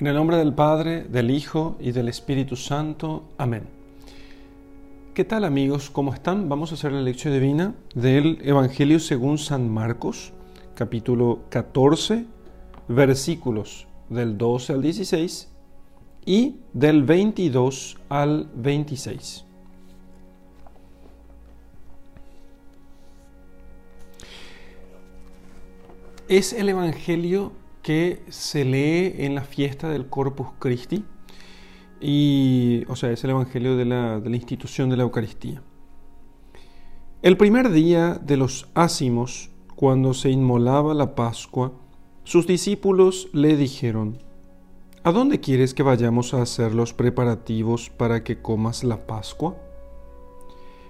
En el nombre del Padre, del Hijo y del Espíritu Santo. Amén. ¿Qué tal amigos? ¿Cómo están? Vamos a hacer la lección divina del Evangelio según San Marcos, capítulo 14, versículos del 12 al 16 y del 22 al 26. Es el Evangelio que se lee en la fiesta del Corpus Christi, y, o sea, es el Evangelio de la, institución de la Eucaristía. El primer día de los ácimos, cuando se inmolaba la Pascua, sus discípulos le dijeron, ¿A dónde quieres que vayamos a hacer los preparativos para que comas la Pascua?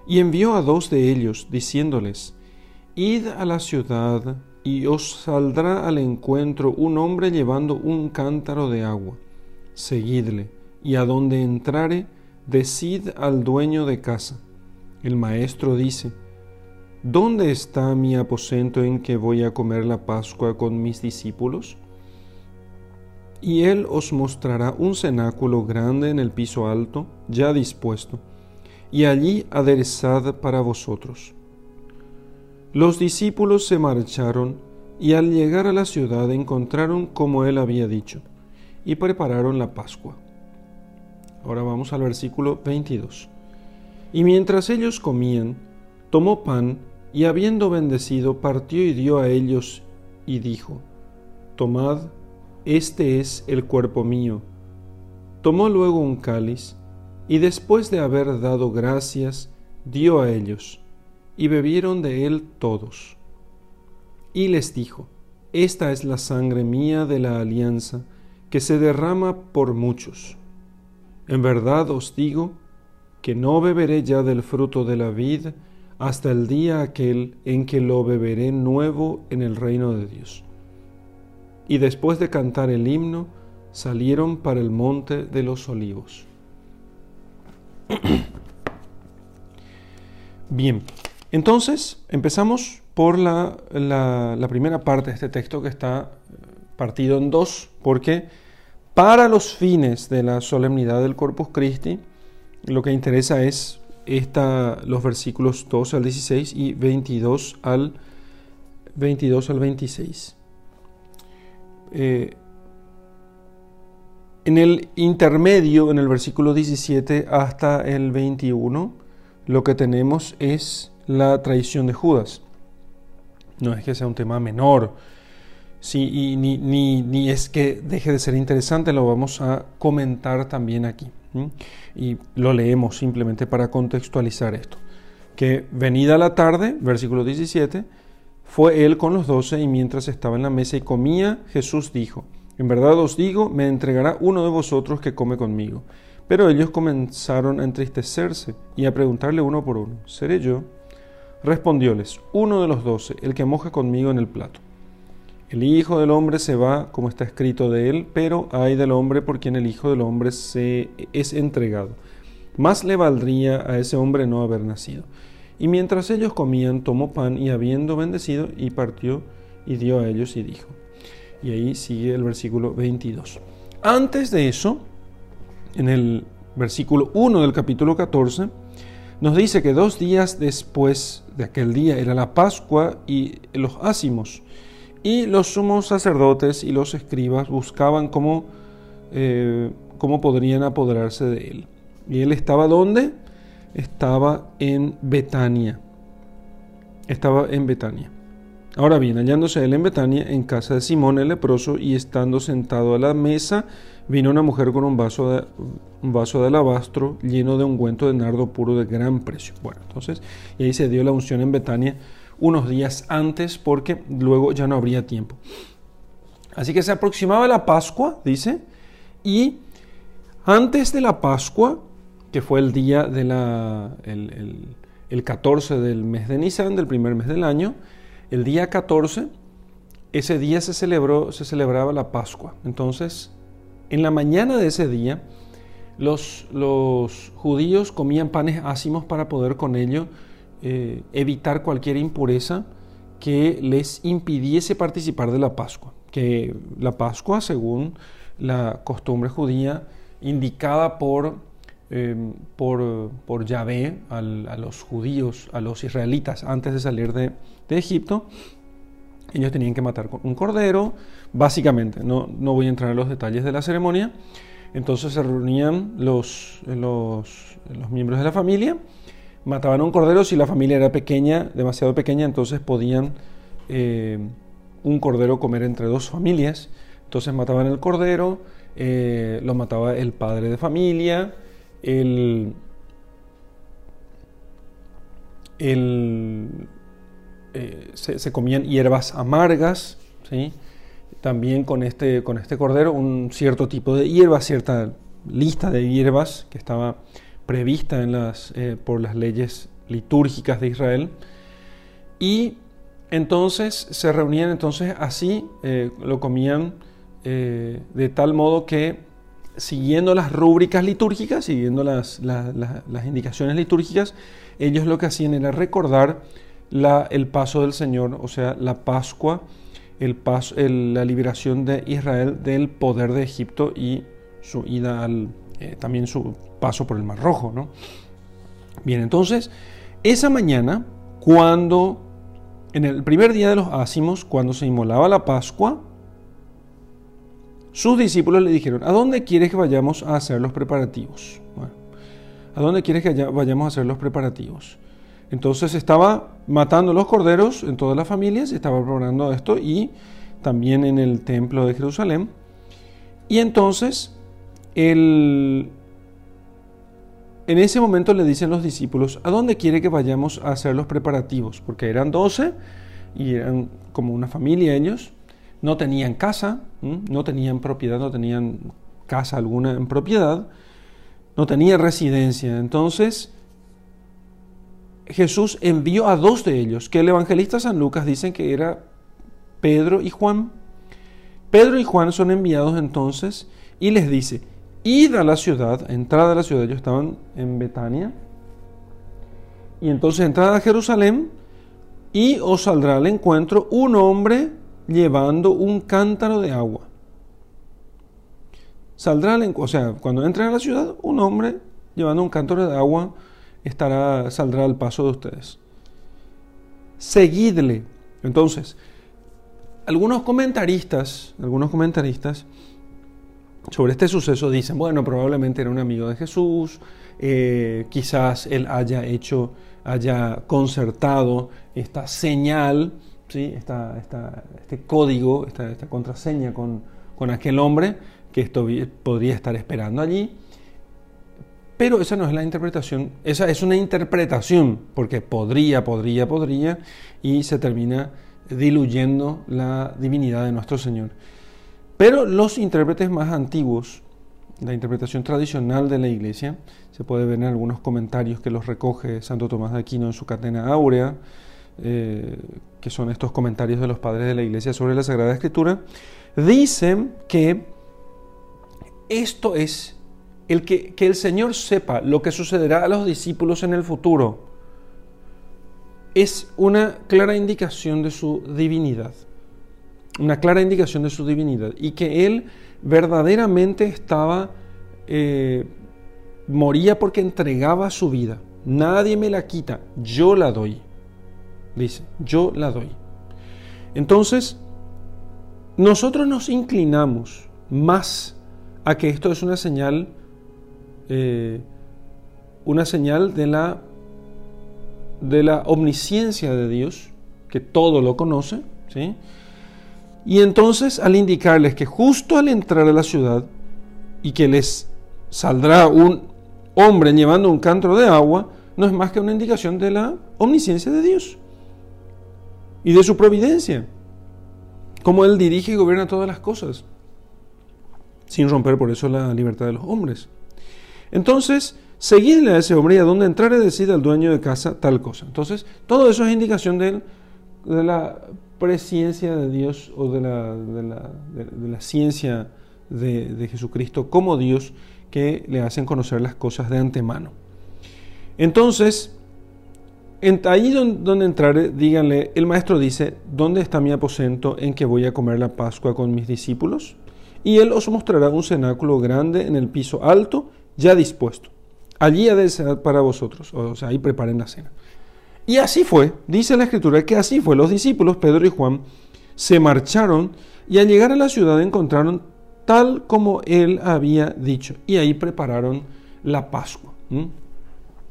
Y envió a dos de ellos, diciéndoles, Id a la ciudad y os saldrá al encuentro un hombre llevando un cántaro de agua. Seguidle, y a donde entrare, decid al dueño de casa. El maestro dice, ¿Dónde está mi aposento en que voy a comer la Pascua con mis discípulos? Y él os mostrará un cenáculo grande en el piso alto, ya dispuesto, y allí aderezad para vosotros. Los discípulos se marcharon y al llegar a la ciudad encontraron como él había dicho y prepararon la Pascua. Ahora vamos al versículo 22. Y mientras ellos comían, tomó pan y habiendo bendecido, partió y dio a ellos y dijo, Tomad, este es el cuerpo mío. Tomó luego un cáliz y después de haber dado gracias, dio a ellos y bebieron de él todos. Y les dijo, Esta es la sangre mía de la alianza, que se derrama por muchos. En verdad os digo que no beberé ya del fruto de la vid hasta el día aquel en que lo beberé nuevo en el reino de Dios. Y después de cantar el himno, salieron para el monte de los olivos. Bien, entonces, empezamos por la, primera parte de este texto que está partido en dos, porque para los fines de la solemnidad del Corpus Christi, lo que interesa es esta, los versículos 12 al 16 y 22 al, 22 al 26. Eh, en el intermedio, en el versículo 17 hasta el 21, lo que tenemos es la traición de Judas. No es que sea un tema menor, sí, y ni, ni, es que deje de ser interesante, lo vamos a comentar también aquí. Y lo leemos simplemente para contextualizar esto. Que venida la tarde, versículo 17, fue él con los doce y mientras estaba en la mesa y comía, Jesús dijo, en verdad os digo, me entregará uno de vosotros que come conmigo. Pero ellos comenzaron a entristecerse y a preguntarle uno por uno, ¿seré yo? Respondióles, uno de los doce, el que moja conmigo en el plato. El Hijo del Hombre se va, como está escrito de él, pero hay del hombre por quien el Hijo del Hombre se es entregado. Más le valdría a ese hombre no haber nacido. Y mientras ellos comían, tomó pan y habiendo bendecido, y partió y dio a ellos y dijo. Y ahí sigue el versículo 22. Antes de eso, en el versículo 1 del capítulo 14, nos dice que dos días después de aquel día era la Pascua y los ácimos, y los sumos sacerdotes y los escribas buscaban cómo, eh, cómo podrían apoderarse de él. ¿Y él estaba dónde? Estaba en Betania. Estaba en Betania. Ahora bien, hallándose él en Betania, en casa de Simón el leproso, y estando sentado a la mesa, vino una mujer con un vaso de, alabastro lleno de ungüento de nardo puro de gran precio. Bueno, entonces, y ahí se dio la unción en Betania unos días antes porque luego ya no habría tiempo. Así que se aproximaba la Pascua, dice, y antes de la Pascua, que fue el día de la, el, el 14 del mes de Nisan, del primer mes del año, el día 14, ese día se, celebró, se celebraba la Pascua. Entonces, en la mañana de ese día, los, los judíos comían panes ácimos para poder con ello eh, evitar cualquier impureza que les impidiese participar de la Pascua. Que la Pascua, según la costumbre judía indicada por, em, por, por, Yahvé a los judíos, a los israelitas, antes de salir de, de, Egipto. Ellos tenían que matar un cordero, básicamente. No, no voy a entrar en los detalles de la ceremonia. Entonces se reunían los, los, los miembros de la familia, mataban un cordero si la familia era pequeña, demasiado pequeña, entonces podían eh, un cordero comer entre dos familias. Entonces mataban el cordero, eh, lo mataba el padre de familia, el, el eh, se, comían hierbas amargas, ¿sí? también con este, con este cordero un cierto tipo de hierbas, cierta lista de hierbas que estaba prevista en las, eh, por las leyes litúrgicas de Israel. Y entonces se reunían entonces así, eh, lo comían de tal modo que siguiendo las rúbricas litúrgicas, siguiendo las, indicaciones litúrgicas, ellos lo que hacían era recordar la, el paso del Señor, o sea, la Pascua, el paso, la liberación de Israel del poder de Egipto y su ida al, eh, también su paso por el Mar Rojo. ¿no? Bien, entonces, esa mañana, cuando, en el primer día de los ácimos, cuando se inmolaba la Pascua, sus discípulos le dijeron, ¿a dónde quieres que vayamos a hacer los preparativos? ¿a dónde quieres que vayamos a hacer los preparativos? Entonces estaba matando los corderos en todas las familias, estaba preparando esto y también en el templo de Jerusalén. Y entonces en ese momento le dicen los discípulos, ¿a dónde quiere que vayamos a hacer los preparativos? Porque eran doce y eran como una familia ellos, no tenían casa, no tenían propiedad, no tenían casa alguna en propiedad, no tenían residencia. Entonces, Jesús envió a dos de ellos, que el evangelista San Lucas dice que era Pedro y Juan. Pedro y Juan son enviados entonces y les dice, id a la ciudad, entrada a la ciudad, ellos estaban en Betania, y entonces entrada a Jerusalén y os saldrá al encuentro un hombre llevando un cántaro de agua. Saldrá al o sea, cuando entren a la ciudad, un hombre llevando un cántaro de agua estará, saldrá al paso de ustedes. Seguidle. Entonces, algunos comentaristas, algunos comentaristas sobre este suceso dicen, bueno, probablemente era un amigo de Jesús, eh, quizás él haya hecho, haya concertado esta señal, ¿sí? esta, este código, esta, contraseña con, con, aquel hombre que esto podría estar esperando allí. Pero esa no es la interpretación, esa es una interpretación, porque podría, podría, podría, y se termina diluyendo la divinidad de nuestro Señor. Pero los intérpretes más antiguos, la interpretación tradicional de la Iglesia, se puede ver en algunos comentarios que los recoge Santo Tomás de Aquino en su Catena Áurea, eh, que son estos comentarios de los padres de la Iglesia sobre la Sagrada Escritura, dicen que esto es el que, el Señor sepa lo que sucederá a los discípulos en el futuro es una clara indicación de su divinidad. Una clara indicación de su divinidad. Y que Él verdaderamente estaba, eh, moría porque entregaba su vida. Nadie me la quita, yo la doy. Dice, yo la doy. Entonces, nosotros nos inclinamos más a que esto es una señal eh, una señal de la, de la omnisciencia de Dios, que todo lo conoce, ¿sí? Y entonces al indicarles que justo al entrar a la ciudad y que les saldrá un hombre llevando un cántaro de agua, no es más que una indicación de la omnisciencia de Dios y de su providencia, como Él dirige y gobierna todas las cosas, sin romper por eso la libertad de los hombres. Entonces, seguidle a ese hombre y a donde entrar decida al dueño de casa tal cosa. Entonces, todo eso es indicación de, la presciencia de Dios o de, la ciencia de, Jesucristo como Dios que le hacen conocer las cosas de antemano. Entonces, ahí donde, donde entrar, díganle, el maestro dice, ¿dónde está mi aposento en que voy a comer la Pascua con mis discípulos? y él os mostrará un cenáculo grande en el piso alto, ya dispuesto. Allí ha de ser para vosotros, o sea, ahí preparen la cena. Y así fue, dice la escritura que así fue. Los discípulos, Pedro y Juan, se marcharon y al llegar a la ciudad encontraron tal como él había dicho. Y ahí prepararon la Pascua.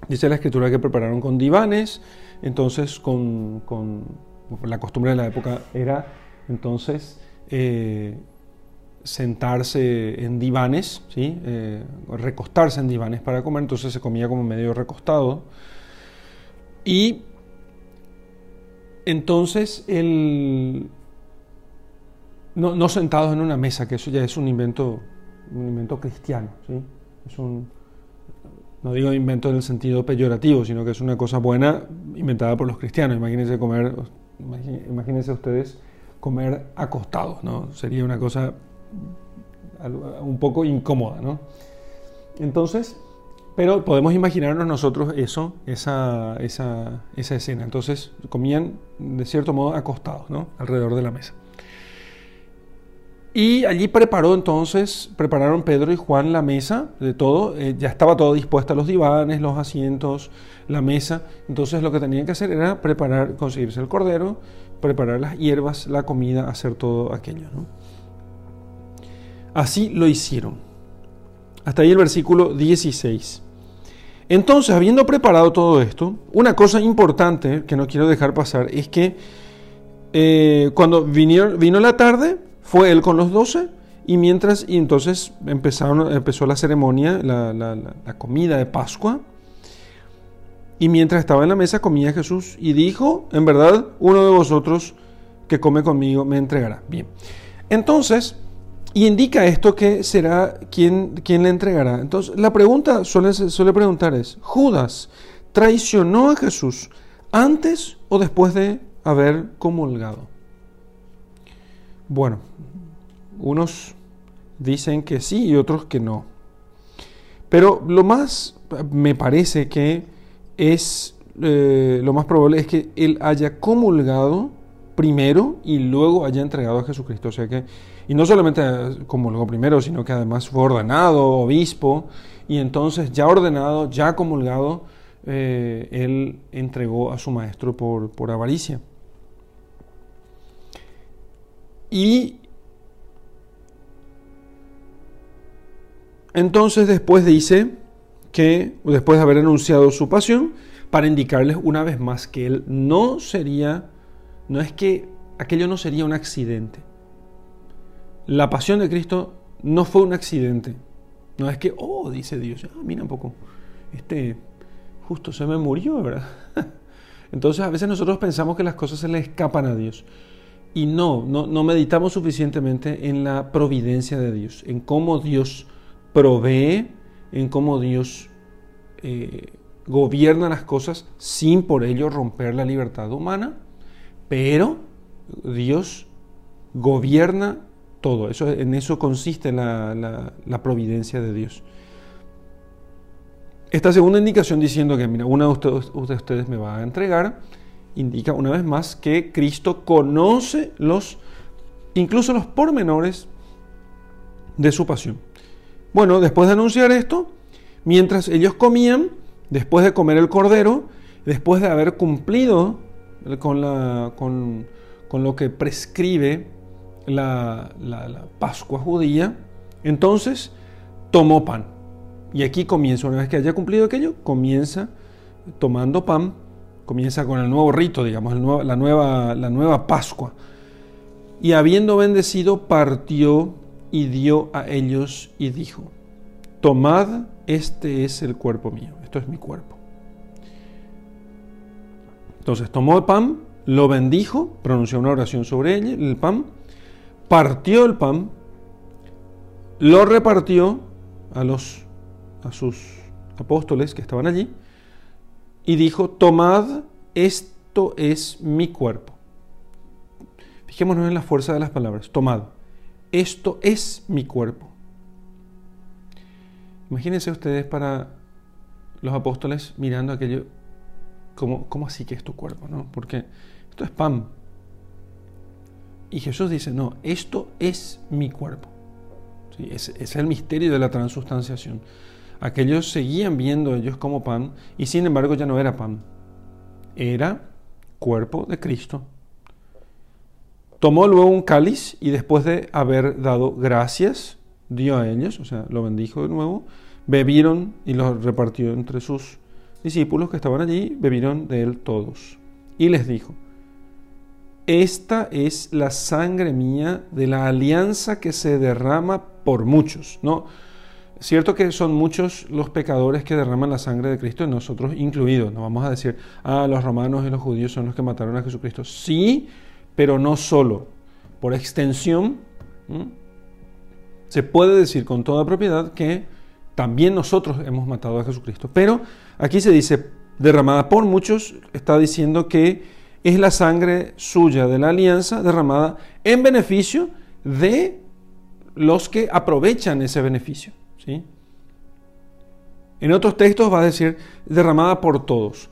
Dice la escritura que prepararon con divanes, entonces con, la costumbre de la época era entonces eh, sentarse en divanes, ¿sí? Eh, recostarse en divanes para comer, entonces se comía como medio recostado. Y entonces el, no, sentados en una mesa, que eso ya es un invento, un invento cristiano, ¿sí? Es un, no digo invento en el sentido peyorativo, sino que es una cosa buena inventada por los cristianos. Imagínense comer, imagínense ustedes comer acostados, ¿no? Sería una cosa un poco incómoda, ¿no? Entonces, pero podemos imaginarnos nosotros eso, esa, esa, esa escena. Entonces comían de cierto modo acostados, ¿no? Alrededor de la mesa. Y allí preparó entonces, prepararon Pedro y Juan la mesa de todo, eh, ya estaba todo dispuesto, los divanes, los asientos, la mesa. Entonces lo que tenían que hacer era preparar, conseguirse el cordero, preparar las hierbas, la comida, hacer todo aquello. Así lo hicieron. Hasta ahí el versículo 16. Entonces, habiendo preparado todo esto, una cosa importante que no quiero dejar pasar es que eh, cuando vino la tarde, fue él con los doce y mientras, y entonces empezaron, empezó la ceremonia, la, comida de Pascua. Y mientras estaba en la mesa comía Jesús y dijo, en verdad, uno de vosotros que come conmigo me entregará. Bien. Entonces, y indica esto que será quien, quien le entregará. Entonces, la pregunta suele, suele preguntar es, ¿Judas traicionó a Jesús antes o después de haber comulgado? Bueno, unos dicen que sí y otros que no. Pero lo más me parece que es, eh, lo más probable es que él haya comulgado primero y luego haya entregado a Jesucristo. O sea que, y no solamente comulgó primero, sino que además fue ordenado obispo y entonces ya ordenado, ya comulgado, eh, él entregó a su maestro por, por avaricia. Y entonces después dice que, después de haber anunciado su pasión, para indicarles una vez más que él no sería, no es que aquello no sería un accidente. La pasión de Cristo no fue un accidente. No es que, oh, dice Dios, ah, mira un poco, este justo se me murió, ¿verdad? Entonces a veces nosotros pensamos que las cosas se le escapan a Dios. Y no, no, meditamos suficientemente en la providencia de Dios, en cómo Dios provee, en cómo Dios eh, gobierna las cosas sin por ello romper la libertad humana, pero Dios gobierna todo. Eso, en eso consiste la, providencia de Dios. Esta segunda indicación diciendo que, mira, una de ustedes me va a entregar, indica una vez más que Cristo conoce los, incluso los pormenores de su pasión. Bueno, después de anunciar esto, mientras ellos comían, después de comer el cordero, después de haber cumplido con, lo que prescribe la, Pascua judía, entonces tomó pan. Y aquí comienza, una vez que haya cumplido aquello, comienza tomando pan comienza con el nuevo rito, digamos, la, nueva, la nueva Pascua. Y habiendo bendecido, partió y dio a ellos y dijo, tomad, este es el cuerpo mío, esto es mi cuerpo. Entonces tomó el pan, lo bendijo, pronunció una oración sobre él, el pan, partió el pan, lo repartió a, los, a sus apóstoles que estaban allí, y dijo, tomad, esto es mi cuerpo. Fijémonos en la fuerza de las palabras, tomad, esto es mi cuerpo. Imagínense ustedes para los apóstoles mirando aquello, como, ¿cómo así que es tu cuerpo? ¿no? Porque esto es pan. Y Jesús dice, no, esto es mi cuerpo. Ese, es el misterio de la transustanciación. Aquellos seguían viendo ellos como pan y sin embargo ya no era pan. Era cuerpo de Cristo. Tomó luego un cáliz y después de haber dado gracias, dio a ellos, o sea, lo bendijo de nuevo, bebieron y lo repartió entre sus discípulos que estaban allí, bebieron de él todos. Y les dijo, esta es la sangre mía de la alianza que se derrama por muchos. No, cierto que son muchos los pecadores que derraman la sangre de Cristo, nosotros incluidos. No vamos a decir, ah, los romanos y los judíos son los que mataron a Jesucristo. Sí, pero no solo. Por extensión, se puede decir con toda propiedad que también nosotros hemos matado a Jesucristo. Pero aquí se dice, derramada por muchos, está diciendo que es la sangre suya de la alianza derramada en beneficio de los que aprovechan ese beneficio. ¿sí? En otros textos va a decir derramada por todos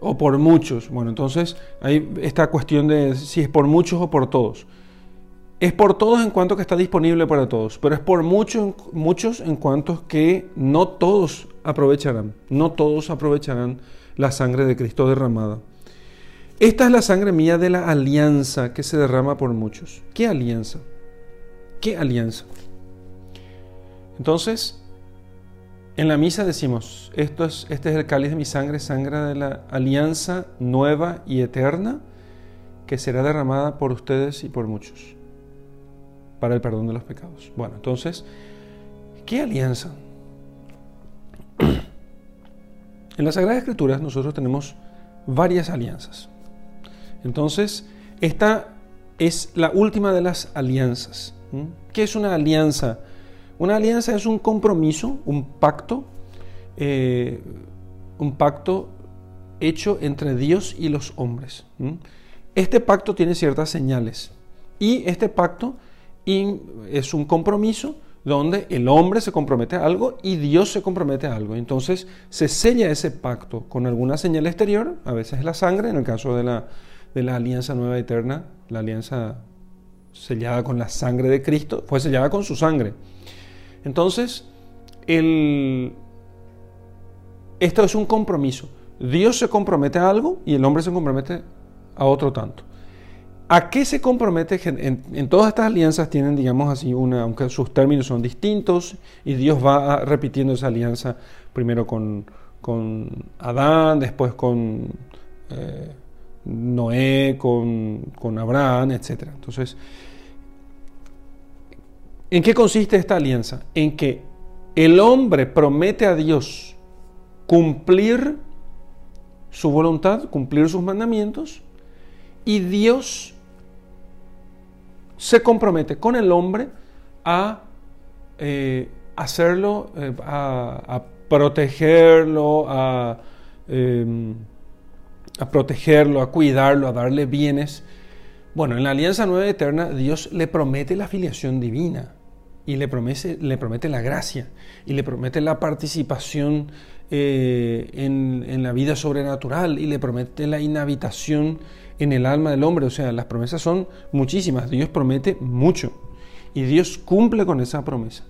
o por muchos. Bueno, entonces hay esta cuestión de si es por muchos o por todos. Es por todos en cuanto que está disponible para todos, pero es por muchos, muchos en cuanto que no todos aprovecharán, no todos aprovecharán la sangre de Cristo derramada. Esta es la sangre mía de la alianza que se derrama por muchos. ¿Qué alianza? ¿Qué alianza? Entonces, en la misa decimos, esto es, este es el cáliz de mi sangre, sangre de la alianza nueva y eterna, que será derramada por ustedes y por muchos, para el perdón de los pecados. Bueno, entonces, ¿qué alianza? En las Sagradas Escrituras nosotros tenemos varias alianzas. Entonces, esta es la última de las alianzas. ¿Qué es una alianza? Una alianza es un compromiso, un pacto, eh, un pacto hecho entre Dios y los hombres. Este pacto tiene ciertas señales y este pacto es un compromiso donde el hombre se compromete a algo y Dios se compromete a algo. Entonces se sella ese pacto con alguna señal exterior, a veces la sangre, en el caso de la, de la alianza nueva eterna, la alianza sellada con la sangre de Cristo, fue sellada con su sangre. Entonces, el, esto es un compromiso. Dios se compromete a algo y el hombre se compromete a otro tanto. ¿A qué se compromete? En, todas estas alianzas tienen, digamos así, una, aunque sus términos son distintos, y Dios va repitiendo esa alianza primero con, con Adán, después con eh, Noé, con, Abraham, etc. Entonces, ¿en qué consiste esta alianza? En que el hombre promete a Dios cumplir su voluntad, cumplir sus mandamientos, y Dios se compromete con el hombre a eh, hacerlo, eh, a, protegerlo, a em, a protegerlo, a cuidarlo, a darle bienes. Bueno, en la Alianza Nueva Eterna Dios le promete la filiación divina y le promete, le promete la gracia y le promete la participación eh, en, en, la vida sobrenatural y le promete la inhabitación en el alma del hombre. O sea, las promesas son muchísimas. Dios promete mucho y Dios cumple con esa promesa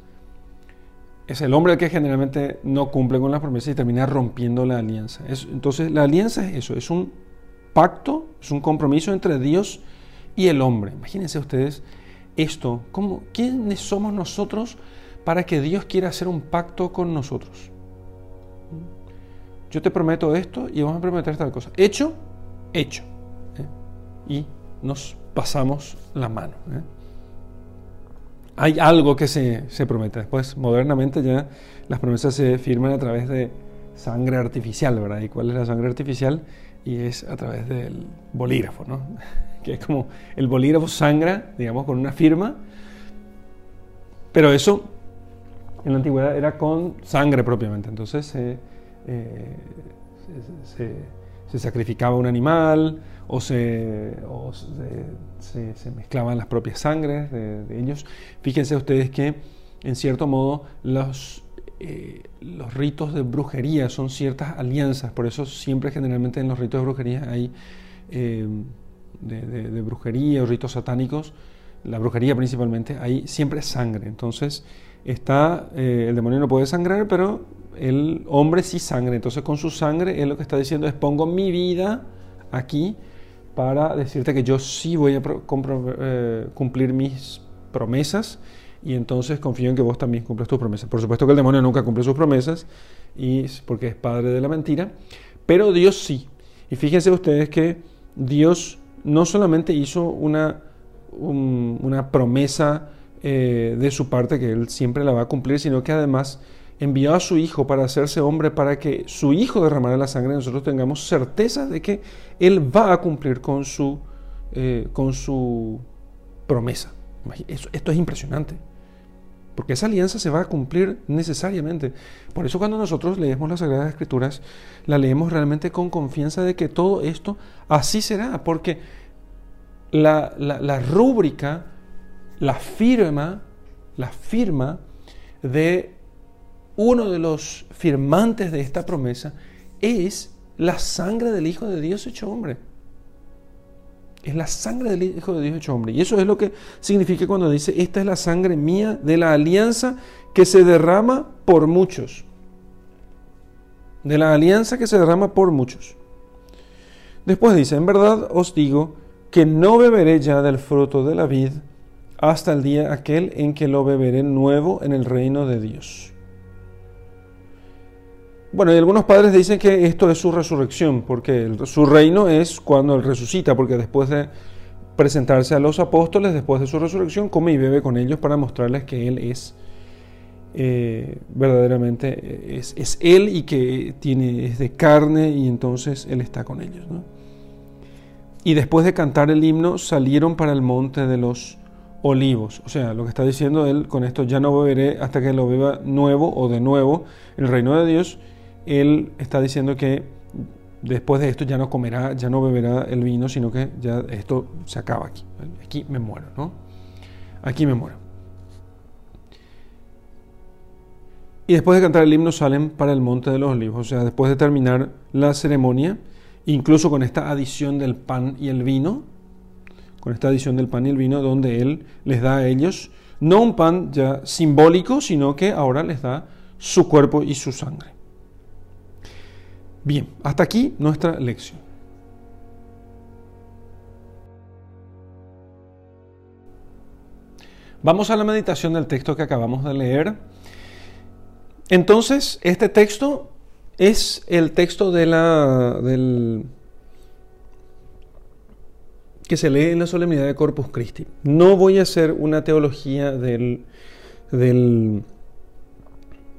es el hombre el que generalmente no cumple con las promesas y termina rompiendo la alianza. entonces, la alianza es eso, es un pacto, es un compromiso entre Dios y el hombre. Imagínense ustedes esto, ¿cómo, ¿quiénes somos nosotros para que Dios quiera hacer un pacto con nosotros? Yo te prometo esto y vamos a prometer tal cosa. Hecho, hecho. ¿eh? Y nos pasamos la mano. ¿eh? hay algo que se, promete. Después, modernamente ya las promesas se firman a través de sangre artificial, ¿verdad? ¿Y cuál es la sangre artificial? Y es a través del bolígrafo, ¿no? Que es como el bolígrafo sangra, digamos, con una firma, pero eso en la antigüedad era con sangre propiamente. Entonces se, eh, se sacrificaba un animal, o se, se, mezclaban las propias sangres de, ellos. Fíjense ustedes que, en cierto modo, los, eh, los ritos de brujería son ciertas alianzas, por eso siempre generalmente en los ritos de brujería hay eh, de, brujería o ritos satánicos, la brujería principalmente, hay siempre sangre. Entonces, está, eh, el demonio no puede sangrar, pero el hombre sí sangre. Entonces, con su sangre, él lo que está diciendo es, pongo mi vida aquí para decirte que yo sí voy a eh, cumplir mis promesas y entonces confío en que vos también cumplas tus promesas. Por supuesto que el demonio nunca cumple sus promesas y porque es padre de la mentira, pero Dios sí. Y fíjense ustedes que Dios no solamente hizo una, una promesa eh, de su parte que Él siempre la va a cumplir, sino que además envió a su Hijo para hacerse hombre, para que su Hijo derramara la sangre y nosotros tengamos certeza de que Él va a cumplir con su, eh, con su promesa. esto es impresionante. Porque esa alianza se va a cumplir necesariamente. Por eso cuando nosotros leemos las Sagradas Escrituras, la leemos realmente con confianza de que todo esto así será. Porque la, la rúbrica, la firma, la firma de uno de los firmantes de esta promesa es la sangre del Hijo de Dios hecho hombre. Es la sangre del Hijo de Dios hecho hombre. Y eso es lo que significa cuando dice, esta es la sangre mía de la alianza que se derrama por muchos. De la alianza que se derrama por muchos. Después dice, en verdad os digo que no beberé ya del fruto de la vid hasta el día aquel en que lo beberé nuevo en el reino de Dios. Bueno, y algunos padres dicen que esto es su resurrección, porque su reino es cuando Él resucita, porque después de presentarse a los apóstoles, después de su resurrección, come y bebe con ellos para mostrarles que Él es eh, verdaderamente, es, Él y que tiene, es de carne y entonces Él está con ellos. Y después de cantar el himno, salieron para el monte de los olivos. O sea, lo que está diciendo Él con esto, ya no beberé hasta que lo beba nuevo o de nuevo el reino de Dios él está diciendo que después de esto ya no comerá, ya no beberá el vino, sino que ya esto se acaba aquí. Aquí me muero, ¿no? Aquí me muero. Y después de cantar el himno salen para el Monte de los Olivos, o sea, después de terminar la ceremonia, incluso con esta adición del pan y el vino, con esta adición del pan y el vino, donde Él les da a ellos no un pan ya simbólico, sino que ahora les da su cuerpo y su sangre. Bien, hasta aquí nuestra lección. Vamos a la meditación del texto que acabamos de leer. Entonces, este texto es el texto de la, del, que se lee en la solemnidad de Corpus Christi. No voy a hacer una teología del, del,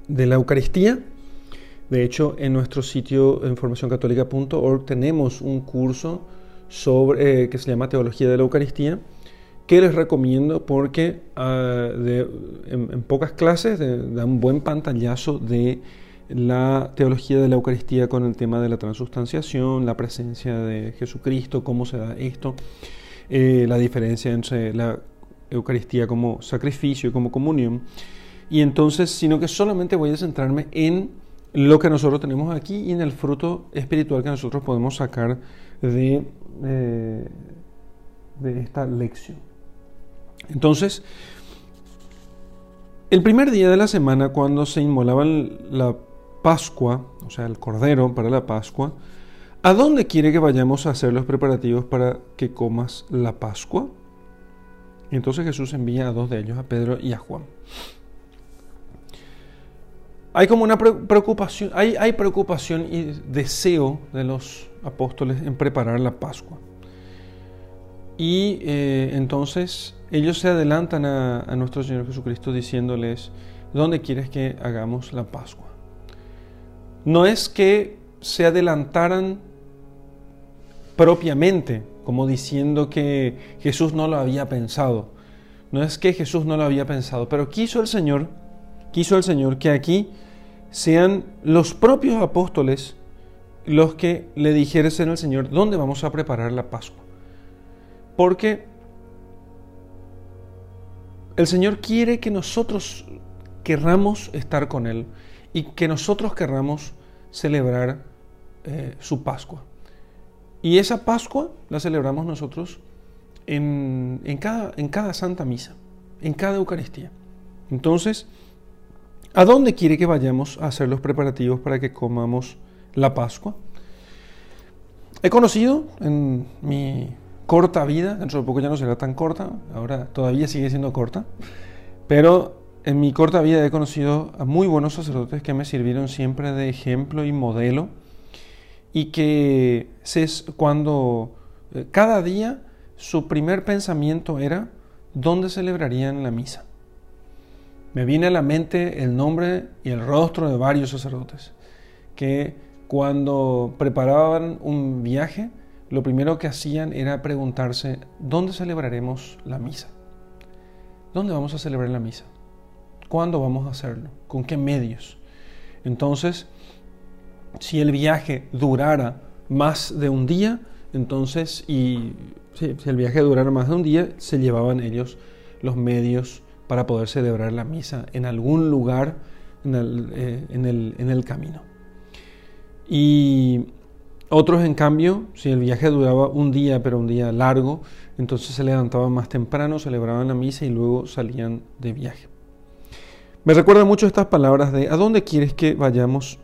de la Eucaristía, de hecho, en nuestro sitio informacioncatólica.org tenemos un curso sobre, eh, que se llama Teología de la Eucaristía, que les recomiendo porque ah, en, pocas clases da un buen pantallazo de la teología de la Eucaristía con el tema de la transustanciación, la presencia de Jesucristo, cómo se da esto, eh, la diferencia entre la Eucaristía como sacrificio y como comunión. Y entonces, sino que solamente voy a centrarme en lo que nosotros tenemos aquí y en el fruto espiritual que nosotros podemos sacar de, eh, de esta lección. Entonces, el primer día de la semana, cuando se inmolaba la Pascua, o sea, el Cordero para la Pascua, ¿a dónde quiere que vayamos a hacer los preparativos para que comas la Pascua? entonces Jesús envía a dos de ellos, a Pedro y a Juan hay como una preocupación, hay, preocupación y deseo de los apóstoles en preparar la Pascua. Y eh, entonces ellos se adelantan a, a, nuestro Señor Jesucristo diciéndoles, ¿dónde quieres que hagamos la Pascua? No es que se adelantaran propiamente, como diciendo que Jesús no lo había pensado. No es que Jesús no lo había pensado, pero quiso el Señor quiso el Señor que aquí sean los propios apóstoles los que le dijesen al Señor dónde vamos a preparar la Pascua. Porque el Señor quiere que nosotros querramos estar con Él y que nosotros querramos celebrar eh, su Pascua. Y esa Pascua la celebramos nosotros en, cada, en cada Santa Misa, en cada Eucaristía. Entonces, ¿a dónde quiere que vayamos a hacer los preparativos para que comamos la Pascua? He conocido en mi corta vida, dentro de poco ya no será tan corta, ahora todavía sigue siendo corta, pero en mi corta vida he conocido a muy buenos sacerdotes que me sirvieron siempre de ejemplo y modelo y que cuando eh, cada día su primer pensamiento era dónde celebrarían la misa. Me viene a la mente el nombre y el rostro de varios sacerdotes que cuando preparaban un viaje, lo primero que hacían era preguntarse, ¿dónde celebraremos la misa? ¿Dónde vamos a celebrar la misa? ¿Cuándo vamos a hacerlo? ¿Con qué medios? Entonces, si el viaje durara más de un día, entonces, y si, el viaje durara más de un día, se llevaban ellos los medios para poder celebrar la misa en algún lugar en el, eh, en el camino. Y otros, en cambio, si el viaje duraba un día, pero un día largo, entonces se levantaban más temprano, celebraban la misa y luego salían de viaje. Me recuerda mucho estas palabras de ¿a dónde quieres que vayamos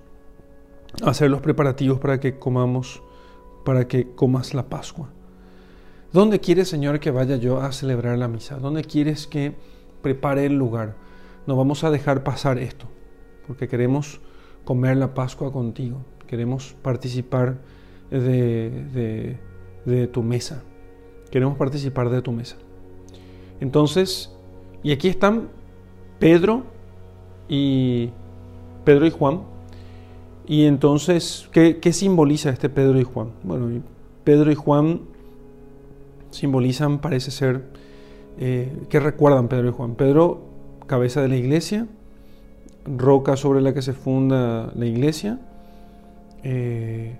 a hacer los preparativos para que comamos, para que comas la Pascua? ¿Dónde quieres, Señor, que vaya yo a celebrar la misa? ¿Dónde quieres que prepare el lugar? No vamos a dejar pasar esto, porque queremos comer la Pascua contigo, queremos participar de, de tu mesa, queremos participar de tu mesa. Entonces, y aquí están Pedro, y Pedro y Juan. Y entonces, ¿qué, simboliza este Pedro y Juan? Bueno, Pedro y Juan simbolizan, parece ser, eh, ¿qué recuerdan Pedro y Juan? Pedro, cabeza de la iglesia, roca sobre la que se funda la iglesia, eh,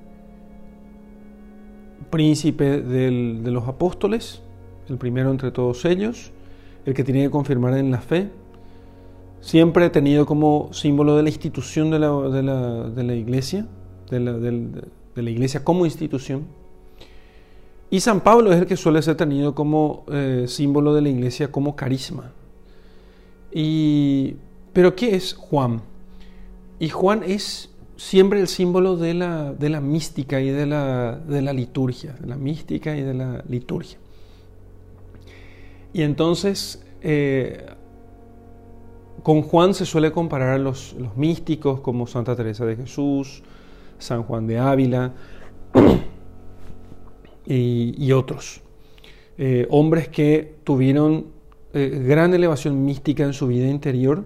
príncipe de los apóstoles, el primero entre todos ellos, el que tiene que confirmar en la fe, siempre tenido como símbolo de la institución de la, iglesia, de la, iglesia como institución. Y San Pablo es el que suele ser tenido como eh, símbolo de la iglesia como carisma. Y, pero ¿qué es Juan? Y Juan es siempre el símbolo de la, de la mística y de la, de la liturgia, de la mística y de la liturgia. Y entonces eh, con Juan se suele comparar a los, místicos como Santa Teresa de Jesús, San Juan de Ávila y, otros. Eh, hombres que tuvieron eh, gran elevación mística en su vida interior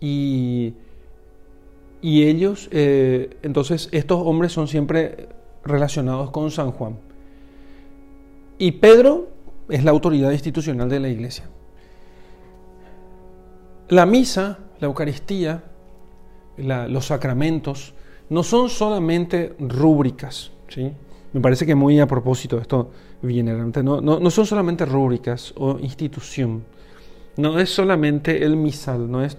y, y ellos, eh, entonces estos hombres son siempre relacionados con San Juan. Y Pedro es la autoridad institucional de la iglesia. La misa, la Eucaristía, los sacramentos, no son solamente rúbricas. ¿sí? Me parece que muy a propósito esto viene no, no, no son solamente rúbricas o institución. No es solamente el misal, no es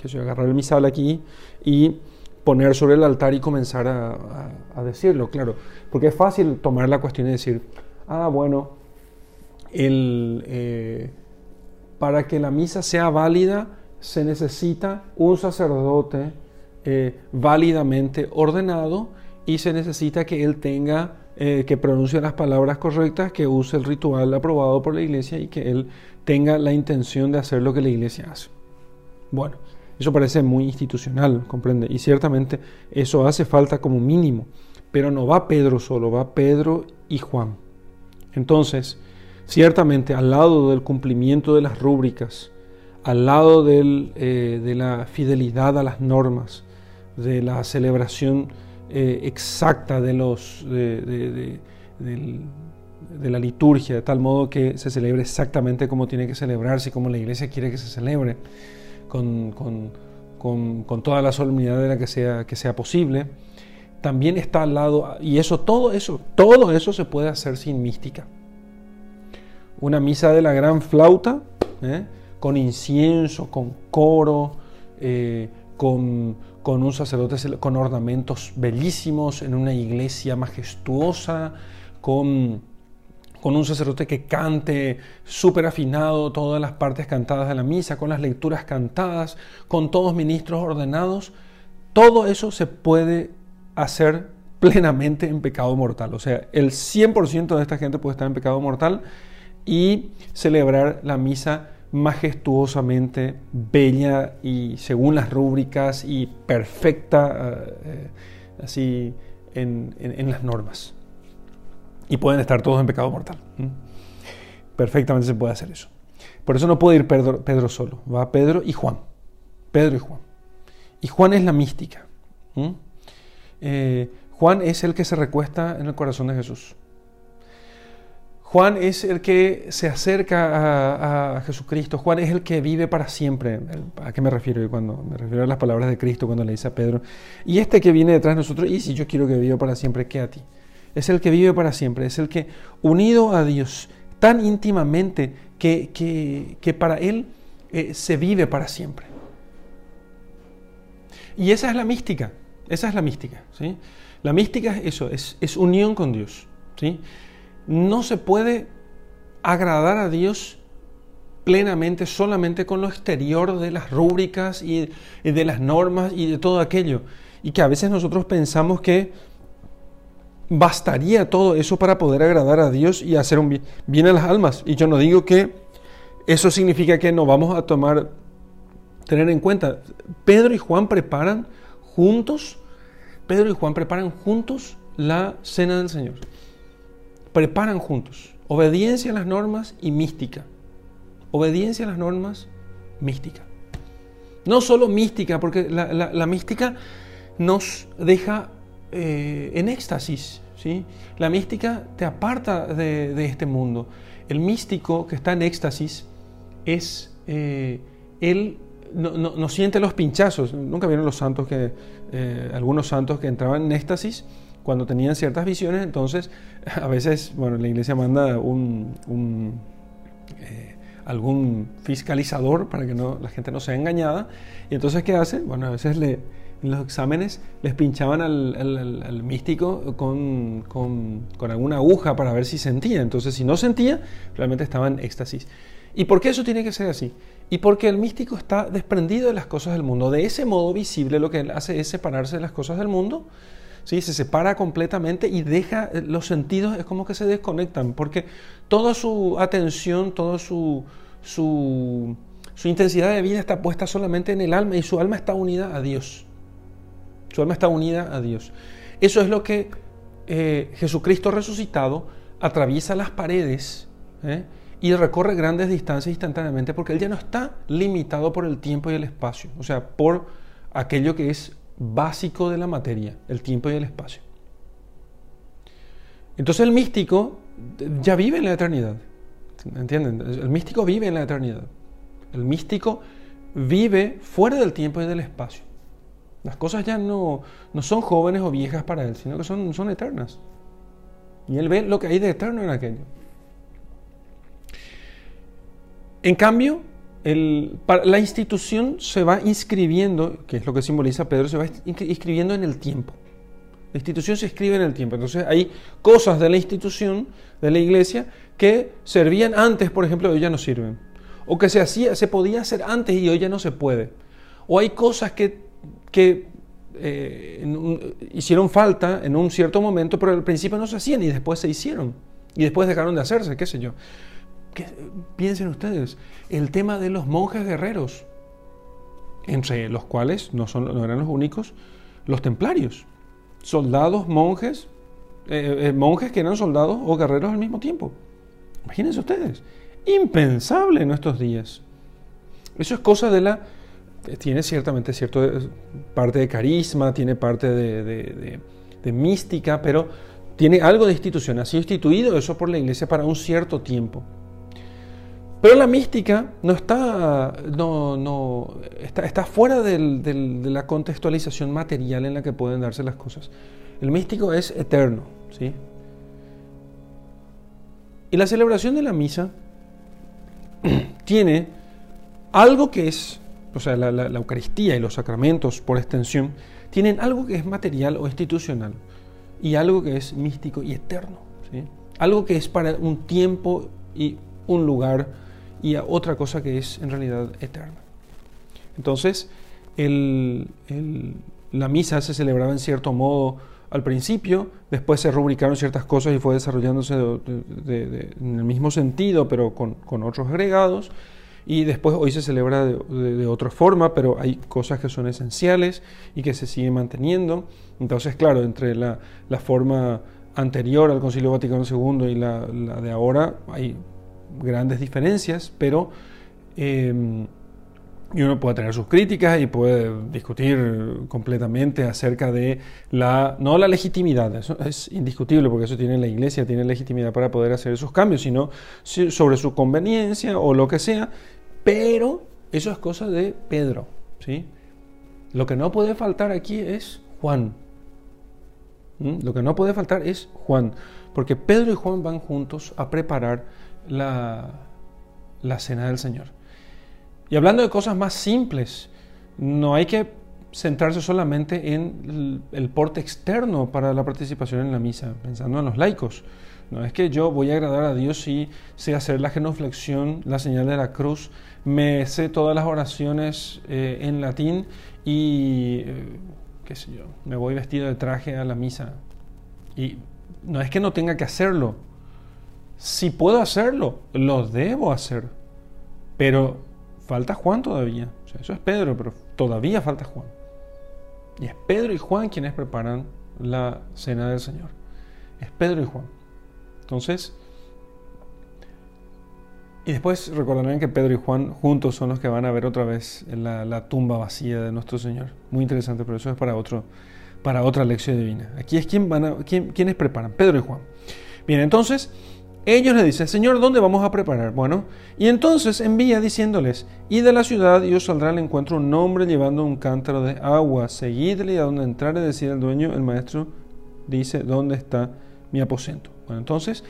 que yo agarrar el misal aquí y poner sobre el altar y comenzar a, decirlo, claro. Porque es fácil tomar la cuestión y decir, ah, bueno, el... Eh, para que la misa sea válida se necesita un sacerdote eh, válidamente ordenado y se necesita que él tenga, eh, que pronuncie las palabras correctas, que use el ritual aprobado por la iglesia y que él tenga la intención de hacer lo que la iglesia hace. Bueno, eso parece muy institucional, comprende, y ciertamente eso hace falta como mínimo, pero no va Pedro solo, va Pedro y Juan. Entonces, Ciertamente, al lado del cumplimiento de las rúbricas, al lado eh, de la fidelidad a las normas, de la celebración eh, exacta de, los, de, la liturgia, de tal modo que se celebre exactamente como tiene que celebrarse como la iglesia quiere que se celebre, con, toda la solemnidad de la que sea, que sea posible, también está al lado, y eso, todo eso, todo eso se puede hacer sin mística una misa de la gran flauta, ¿eh? con incienso, con coro, eh, con, un sacerdote con ornamentos bellísimos, en una iglesia majestuosa, con, con un sacerdote que cante súper afinado todas las partes cantadas de la misa, con las lecturas cantadas, con todos ministros ordenados, todo eso se puede hacer plenamente en pecado mortal. O sea, el 100% de esta gente puede estar en pecado mortal y celebrar la misa majestuosamente, bella y según las rúbricas y perfecta, eh, así en, las normas. Y pueden estar todos en pecado mortal. Perfectamente se puede hacer eso. Por eso no puede ir Pedro, solo. Va Pedro y Juan. Pedro y Juan. Y Juan es la mística. Eh, Juan es el que se recuesta en el corazón de Jesús. Juan es el que se acerca a, Jesucristo. Juan es el que vive para siempre. ¿A qué me refiero cuando me refiero a las palabras de Cristo cuando le dice a Pedro? Y este que viene detrás de nosotros, y si yo quiero que viva para siempre, ¿qué a ti? Es el que vive para siempre, es el que unido a Dios tan íntimamente que, que, para él eh, se vive para siempre. Y esa es la mística, esa es la mística. ¿sí? La mística es eso, es, es unión con Dios. ¿sí? No se puede agradar a Dios plenamente solamente con lo exterior de las rúbricas y, de las normas y de todo aquello. Y que a veces nosotros pensamos que bastaría todo eso para poder agradar a Dios y hacer un bien, a las almas. Y yo no digo que eso significa que no vamos a tomar, tener en cuenta. Pedro y Juan preparan juntos, Pedro y Juan preparan juntos la cena del Señor preparan juntos. Obediencia a las normas y mística. Obediencia a las normas, mística. No solo mística, porque la, mística nos deja eh, en éxtasis. ¿sí? La mística te aparta de, este mundo. El místico que está en éxtasis es, eh, él no, siente los pinchazos. Nunca vieron los santos que, eh, algunos santos que entraban en éxtasis cuando tenían ciertas visiones, entonces a veces, bueno, la iglesia manda un, eh, algún fiscalizador para que no, la gente no sea engañada. Y entonces, ¿qué hace? Bueno, a veces le, en los exámenes les pinchaban al, místico con, con, con, alguna aguja para ver si sentía. Entonces, si no sentía, realmente estaba en éxtasis. ¿Y por qué eso tiene que ser así? Y porque el místico está desprendido de las cosas del mundo. De ese modo visible lo que él hace es separarse de las cosas del mundo se separa completamente y deja eh, los sentidos, es como que se desconectan, porque toda su atención, toda su, su, intensidad de vida está puesta solamente en el alma y su alma está unida a Dios. Su alma está unida a Dios. Eso es lo que eh, Jesucristo resucitado atraviesa las paredes ¿eh? y recorre grandes distancias instantáneamente porque Él ya no está limitado por el tiempo y el espacio, o sea, por aquello que es básico de la materia, el tiempo y el espacio. Entonces el místico ya vive en la eternidad. ¿Entienden? El místico vive en la eternidad. El místico vive fuera del tiempo y del espacio. Las cosas ya no, no son jóvenes o viejas para él, sino que son, son eternas. Y él ve lo que hay de eterno en aquello. En cambio, la institución se va inscribiendo, que es lo que simboliza Pedro, se va inscribiendo en el tiempo. La institución se escribe en el tiempo. Entonces hay cosas de la institución, de la iglesia, que servían antes, por ejemplo, hoy ya no sirven. O que se, hacía, se podía hacer antes y hoy ya no se puede. O hay cosas que, que eh, hicieron falta en un cierto momento, pero al principio no se hacían y después se hicieron. Y después dejaron de hacerse, qué sé yo piensen ustedes, el tema de los monjes guerreros, entre los cuales no, son, no eran los únicos, los templarios, soldados, monjes, eh, eh, monjes que eran soldados o guerreros al mismo tiempo. Imagínense ustedes, impensable en nuestros días. Eso es cosa de la... Tiene ciertamente cierto eh, parte de carisma, tiene parte de, de mística, pero tiene algo de institución. Ha sido instituido eso por la iglesia para un cierto tiempo. Pero la mística no está, no, no, está, fuera de la contextualización material en la que pueden darse las cosas. El místico es eterno, ¿sí? Y la celebración de la misa tiene algo que es, o sea, la, la, Eucaristía y los sacramentos por extensión, tienen algo que es material o institucional y algo que es místico y eterno. ¿sí? algo que es para un tiempo y un lugar y a otra cosa que es en realidad eterna. Entonces, la misa se celebraba en cierto modo al principio, después se rubricaron ciertas cosas y fue desarrollándose en el mismo sentido, pero con, otros agregados. Y después hoy se celebra de, otra forma, pero hay cosas que son esenciales y que se siguen manteniendo. Entonces, claro, entre la, forma anterior al Concilio Vaticano II y la, de ahora hay grandes diferencias, pero em, y uno puede tener sus críticas y puede discutir completamente acerca de la, no la legitimidad, eso es indiscutible porque eso tiene la iglesia, tiene legitimidad para poder hacer esos cambios, sino sobre su conveniencia o lo que sea, pero eso es cosa de Pedro, ¿sí? Lo que no puede faltar aquí es Juan. Lo que no puede faltar es Juan, porque Pedro y Juan van juntos a preparar la, la cena del Señor. Y hablando de cosas más simples, no hay que centrarse solamente en el porte externo para la participación en la misa, pensando en los laicos. No es que yo voy a agradar a Dios si sé hacer la genuflexión, la señal de la cruz, me sé todas las oraciones eh, en latín y, eh, qué sé yo, me voy vestido de traje a la misa. Y no es que no tenga que hacerlo. Si puedo hacerlo, lo debo hacer. Pero falta Juan todavía. eso es Pedro, pero todavía falta Juan. Y es Pedro y Juan quienes preparan la cena del Señor. Es Pedro y Juan. Entonces, y después recordarán que Pedro y Juan juntos son los que van a ver otra vez la, tumba vacía de nuestro Señor. Muy interesante, pero eso es para, otro, para otra lección divina. Aquí es quien van a, quién, quienes preparan, Pedro y Juan. Bien, entonces ellos le dicen, Señor, ¿dónde vamos a preparar? Bueno, y entonces envía diciéndoles, y de la ciudad y os saldrá al encuentro un hombre llevando un cántaro de agua, seguidle a donde entrare decir el dueño, el maestro dice, ¿dónde está mi aposento? Bueno, entonces,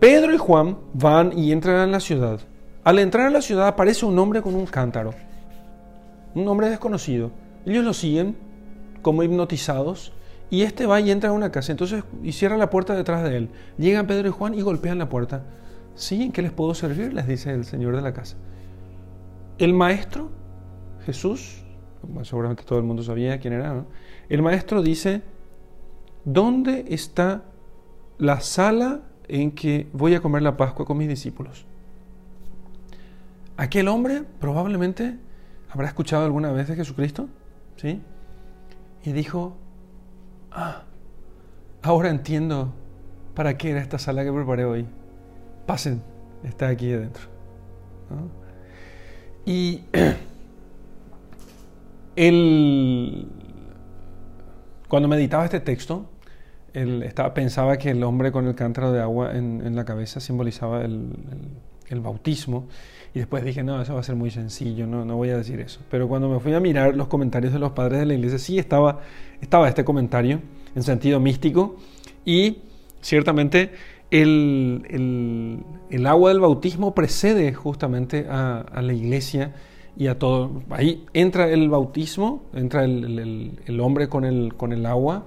Pedro y Juan van y entran en la ciudad. Al entrar a la ciudad aparece un hombre con un cántaro, un hombre desconocido. Ellos lo siguen como hipnotizados y este va y entra a una casa, entonces y cierra la puerta detrás de él. Llegan Pedro y Juan y golpean la puerta. ¿Sí? ¿En qué les puedo servir? Les dice el señor de la casa. El maestro, Jesús, seguramente todo el mundo sabía quién era, el maestro dice, ¿dónde está la sala en que voy a comer la Pascua con mis discípulos? Aquel hombre probablemente habrá escuchado alguna vez de Jesucristo, ¿sí? Y dijo, ah, ahora entiendo para qué era esta sala que preparé hoy. Pasen, está aquí adentro. Y el, cuando meditaba este texto, estaba, pensaba que el hombre con el cántaro de agua en, la cabeza simbolizaba el, bautismo. Y después dije, no, eso va a ser muy sencillo, no, no voy a decir eso. Pero cuando me fui a mirar los comentarios de los padres de la iglesia, sí estaba, estaba este comentario en sentido místico. Y ciertamente el, el, agua del bautismo precede justamente a, la iglesia y a todo. Ahí entra el bautismo, entra el, el hombre con el, con el agua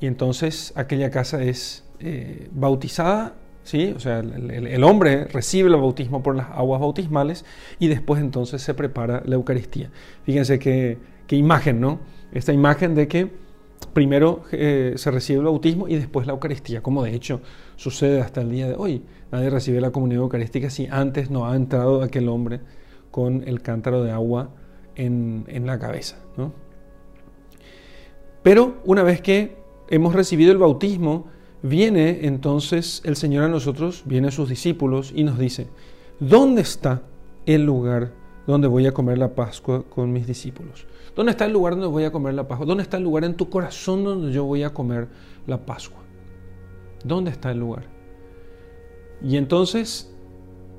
y entonces aquella casa es eh, bautizada, ¿sí? o sea, el, hombre recibe el bautismo por las aguas bautismales y después entonces se prepara la Eucaristía. Fíjense qué, imagen, ¿no? Esta imagen de que primero eh, se recibe el bautismo y después la Eucaristía, como de hecho sucede hasta el día de hoy. Nadie recibe la comunión eucarística si antes no ha entrado aquel hombre con el cántaro de agua en, en la cabeza. ¿no? Pero una vez que hemos recibido el bautismo, viene entonces el Señor a nosotros, viene a sus discípulos y nos dice, ¿dónde está el lugar donde voy a comer la Pascua con mis discípulos? ¿Dónde está el lugar donde voy a comer la Pascua? ¿Dónde está el lugar en tu corazón donde yo voy a comer la Pascua? ¿Dónde está el lugar? Y entonces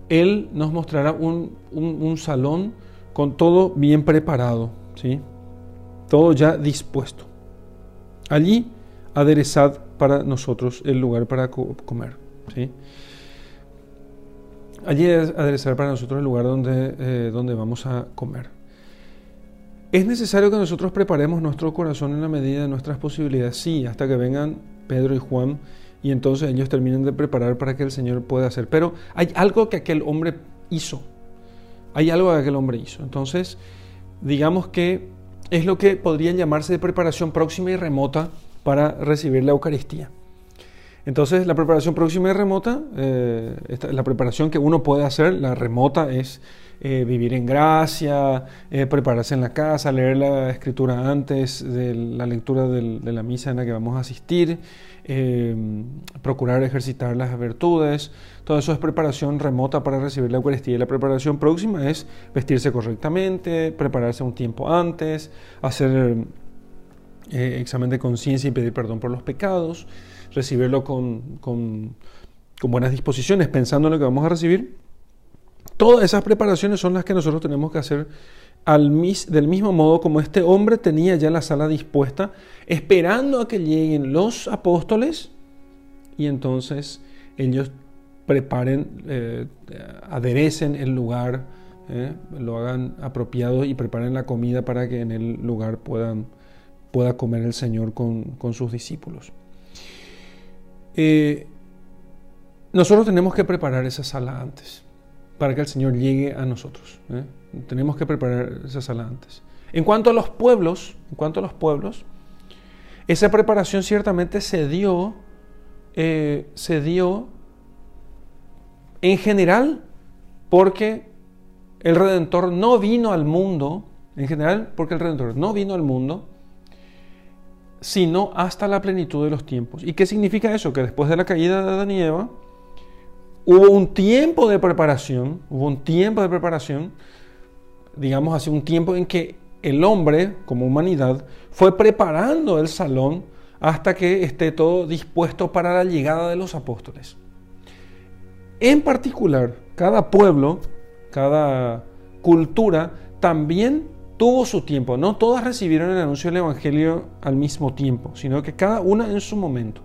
Él nos mostrará un, un salón con todo bien preparado, ¿sí? todo ya dispuesto. Allí aderezad para nosotros el lugar para comer. ¿sí? Allí aderezar para nosotros el lugar donde, eh, donde vamos a comer. ¿Es necesario que nosotros preparemos nuestro corazón en la medida de nuestras posibilidades? Sí, hasta que vengan Pedro y Juan y entonces ellos terminan de preparar para que el Señor pueda hacer. Pero hay algo que aquel hombre hizo. Hay algo que aquel hombre hizo. Entonces, digamos que es lo que podrían llamarse de preparación próxima y remota para recibir la Eucaristía. Entonces, la preparación próxima y remota, eh, la preparación que uno puede hacer, la remota es eh, vivir en gracia, eh, prepararse en la casa, leer la escritura antes de la lectura de la misa en la que vamos a asistir, procurar ejercitar las virtudes. Todo eso es preparación remota para recibir la Eucaristía. Y la preparación próxima es vestirse correctamente, prepararse un tiempo antes, hacer examen de conciencia y pedir perdón por los pecados recibirlo con, con, buenas disposiciones, pensando en lo que vamos a recibir. Todas esas preparaciones son las que nosotros tenemos que hacer al del mismo modo como este hombre tenía ya la sala dispuesta, esperando a que lleguen los apóstoles y entonces ellos preparen, eh, aderecen el lugar, eh, lo hagan apropiado y preparen la comida para que en el lugar puedan, pueda comer el Señor con, con sus discípulos. Eh, nosotros tenemos que preparar esa sala antes para que el Señor llegue a nosotros. ¿eh? Tenemos que preparar esa sala antes. En cuanto a los pueblos, en cuanto a los pueblos, esa preparación ciertamente se dio, eh, se dio en general porque el Redentor no vino al mundo, en general porque el Redentor no vino al mundo sino hasta la plenitud de los tiempos. ¿Y qué significa eso? Que después de la caída de Adán y Eva, hubo un tiempo de preparación, hubo un tiempo de preparación, digamos así, un tiempo en que el hombre, como humanidad, fue preparando el salón hasta que esté todo dispuesto para la llegada de los apóstoles. En particular, cada pueblo, cada cultura también tuvo su tiempo. No todas recibieron el anuncio del Evangelio al mismo tiempo, sino que cada una en su momento.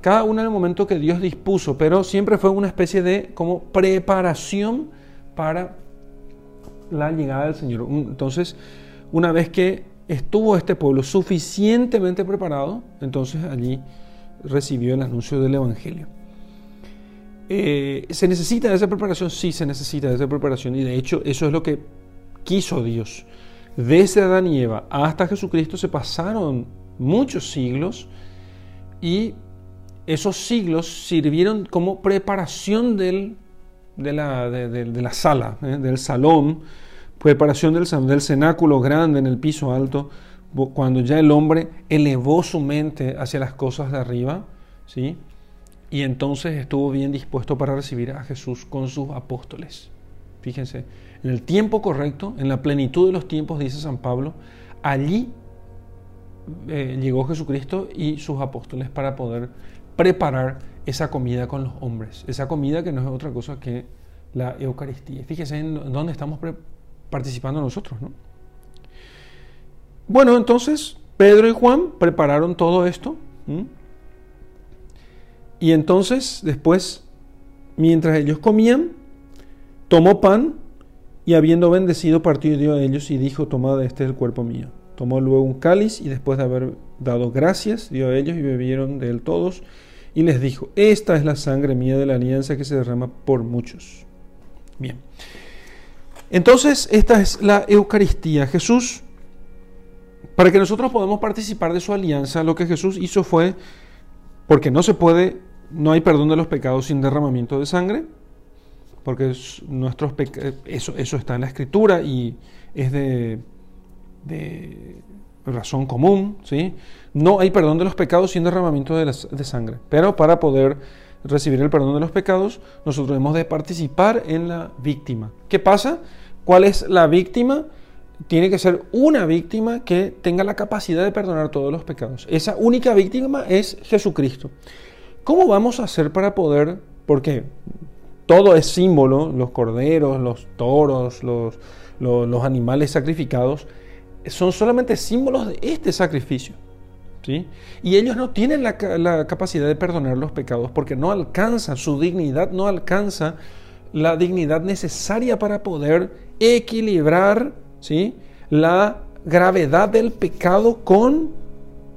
Cada una en el momento que Dios dispuso, pero siempre fue una especie de como preparación para la llegada del Señor. Entonces, una vez que estuvo este pueblo suficientemente preparado, entonces allí recibió el anuncio del Evangelio. Eh, ¿Se necesita de esa preparación? Sí, se necesita de esa preparación y de hecho eso es lo que quiso Dios. Desde Adán y Eva hasta Jesucristo se pasaron muchos siglos y esos siglos sirvieron como preparación del, de, la, de, la sala, ¿eh? del salón, preparación del, del cenáculo grande en el piso alto, cuando ya el hombre elevó su mente hacia las cosas de arriba, ¿sí? y entonces estuvo bien dispuesto para recibir a Jesús con sus apóstoles. Fíjense, en el tiempo correcto, en la plenitud de los tiempos, dice San Pablo, allí eh, llegó Jesucristo y sus apóstoles para poder preparar esa comida con los hombres, esa comida que no es otra cosa que la Eucaristía. Fíjense en dónde estamos participando nosotros, ¿no? Bueno, entonces Pedro y Juan prepararon todo esto. Y entonces, después, mientras ellos comían, tomó pan y habiendo bendecido partió y dio a ellos y dijo, tomad este es el cuerpo mío. Tomó luego un cáliz y después de haber dado gracias, dio a ellos y bebieron de él todos y les dijo, esta es la sangre mía de la alianza que se derrama por muchos. Bien. Entonces, esta es la Eucaristía. Jesús, para que nosotros podamos participar de su alianza, lo que Jesús hizo fue, porque no se puede, no hay perdón de los pecados sin derramamiento de sangre, porque nuestros eso, eso está en la escritura y es de, razón común, ¿sí? No hay perdón de los pecados sin derramamiento de, de, sangre, pero para poder recibir el perdón de los pecados, nosotros hemos de participar en la víctima. ¿Qué pasa? ¿Cuál es la víctima? Tiene que ser una víctima que tenga la capacidad de perdonar todos los pecados. Esa única víctima es Jesucristo. ¿Cómo vamos a hacer para poder, porque todo es símbolo, los corderos, los toros, los, los, animales sacrificados, son solamente símbolos de este sacrificio. ¿sí? Y ellos no tienen la, la, capacidad de perdonar los pecados porque no alcanza, su dignidad no alcanza la dignidad necesaria para poder equilibrar ¿sí? la gravedad del pecado con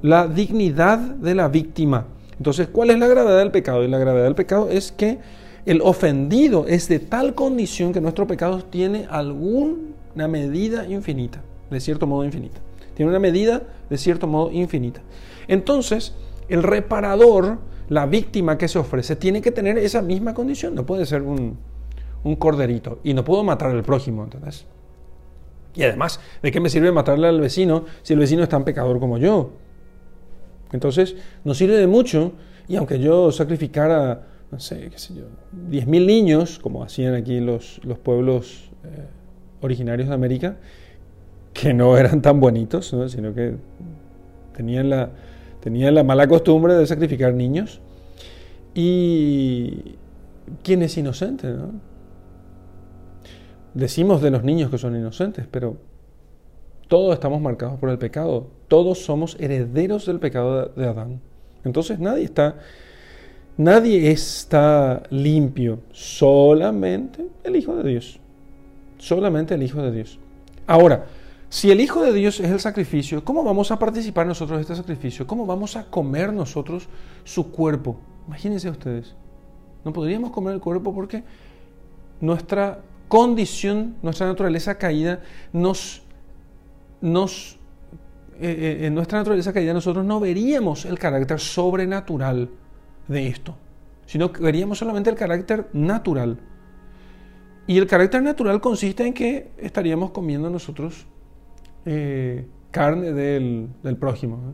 la dignidad de la víctima. Entonces, ¿cuál es la gravedad del pecado? Y la gravedad del pecado es que el ofendido es de tal condición que nuestro pecado tiene alguna medida infinita, de cierto modo infinita. Tiene una medida de cierto modo infinita. Entonces, el reparador, la víctima que se ofrece, tiene que tener esa misma condición. No puede ser un, un corderito. Y no puedo matar al prójimo, ¿entendés? Y además, ¿de qué me sirve matarle al vecino si el vecino es tan pecador como yo? Entonces, no sirve de mucho. Y aunque yo sacrificara, no sé, qué sé yo, 10.000 niños, como hacían aquí los, los pueblos eh, originarios de América, que no eran tan bonitos, sino que tenían la, tenían la mala costumbre de sacrificar niños. Y quién es inocente, ¿no? Decimos de los niños que son inocentes, pero todos estamos marcados por el pecado. Todos somos herederos del pecado de Adán. Entonces nadie está, nadie está limpio, solamente el Hijo de Dios. Solamente el Hijo de Dios. Ahora, si el Hijo de Dios es el sacrificio, ¿cómo vamos a participar nosotros de este sacrificio? ¿Cómo vamos a comer nosotros su cuerpo? Imagínense ustedes. No podríamos comer el cuerpo porque nuestra condición, nuestra naturaleza caída, nos, nos eh, eh, en nuestra naturaleza caída nosotros no veríamos el carácter sobrenatural de esto, sino que veríamos solamente el carácter natural. Y el carácter natural consiste en que estaríamos comiendo nosotros eh, carne del, prójimo.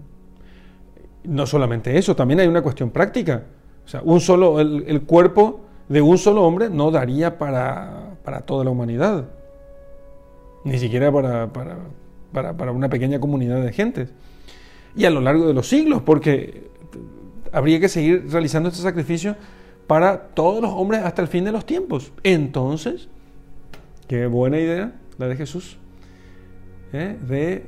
No solamente eso, también hay una cuestión práctica. O sea, un solo, el cuerpo de un solo hombre no daría para para toda la humanidad, ni siquiera para, para, una pequeña comunidad de gentes. Y a lo largo de los siglos, porque habría que seguir realizando este sacrificio para todos los hombres hasta el fin de los tiempos. Entonces, qué buena idea la de Jesús, ¿eh? de,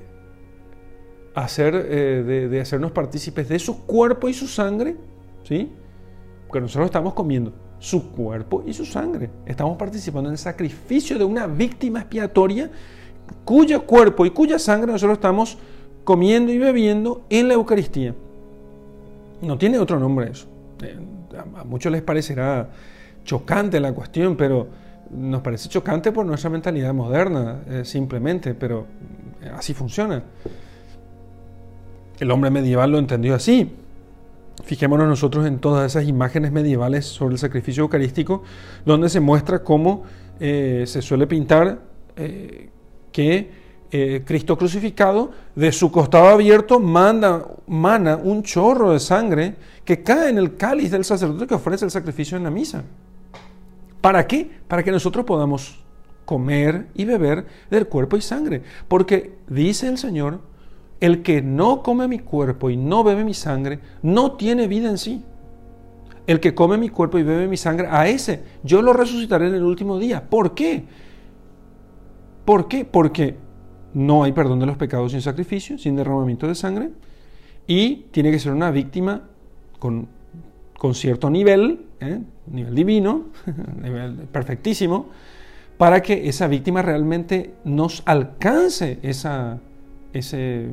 hacer, eh, de, de, hacernos partícipes de su cuerpo y su sangre, ¿sí? Porque nosotros estamos comiendo su cuerpo y su sangre. Estamos participando en el sacrificio de una víctima expiatoria cuyo cuerpo y cuya sangre nosotros estamos comiendo y bebiendo en la Eucaristía. No tiene otro nombre eso. Eh, a muchos les parecerá chocante la cuestión, pero nos parece chocante por nuestra mentalidad moderna, eh, simplemente, pero eh, así funciona. El hombre medieval lo entendió así. Fijémonos nosotros en todas esas imágenes medievales sobre el sacrificio eucarístico, donde se muestra cómo se suele pintar que eh, Cristo crucificado, de su costado abierto, manda, mana un chorro de sangre que cae en el cáliz del sacerdote que ofrece el sacrificio en la misa. ¿Para qué? Para que nosotros podamos comer y beber del cuerpo y sangre. Porque dice el Señor, el que no come mi cuerpo y no bebe mi sangre, no tiene vida en sí. El que come mi cuerpo y bebe mi sangre, a ese yo lo resucitaré en el último día. ¿Por qué? ¿Por qué? Porque no hay perdón de los pecados sin sacrificio, sin derramamiento de sangre, y tiene que ser una víctima con, cierto nivel, ¿eh? nivel divino, nivel perfectísimo, para que esa víctima realmente nos alcance esa, ese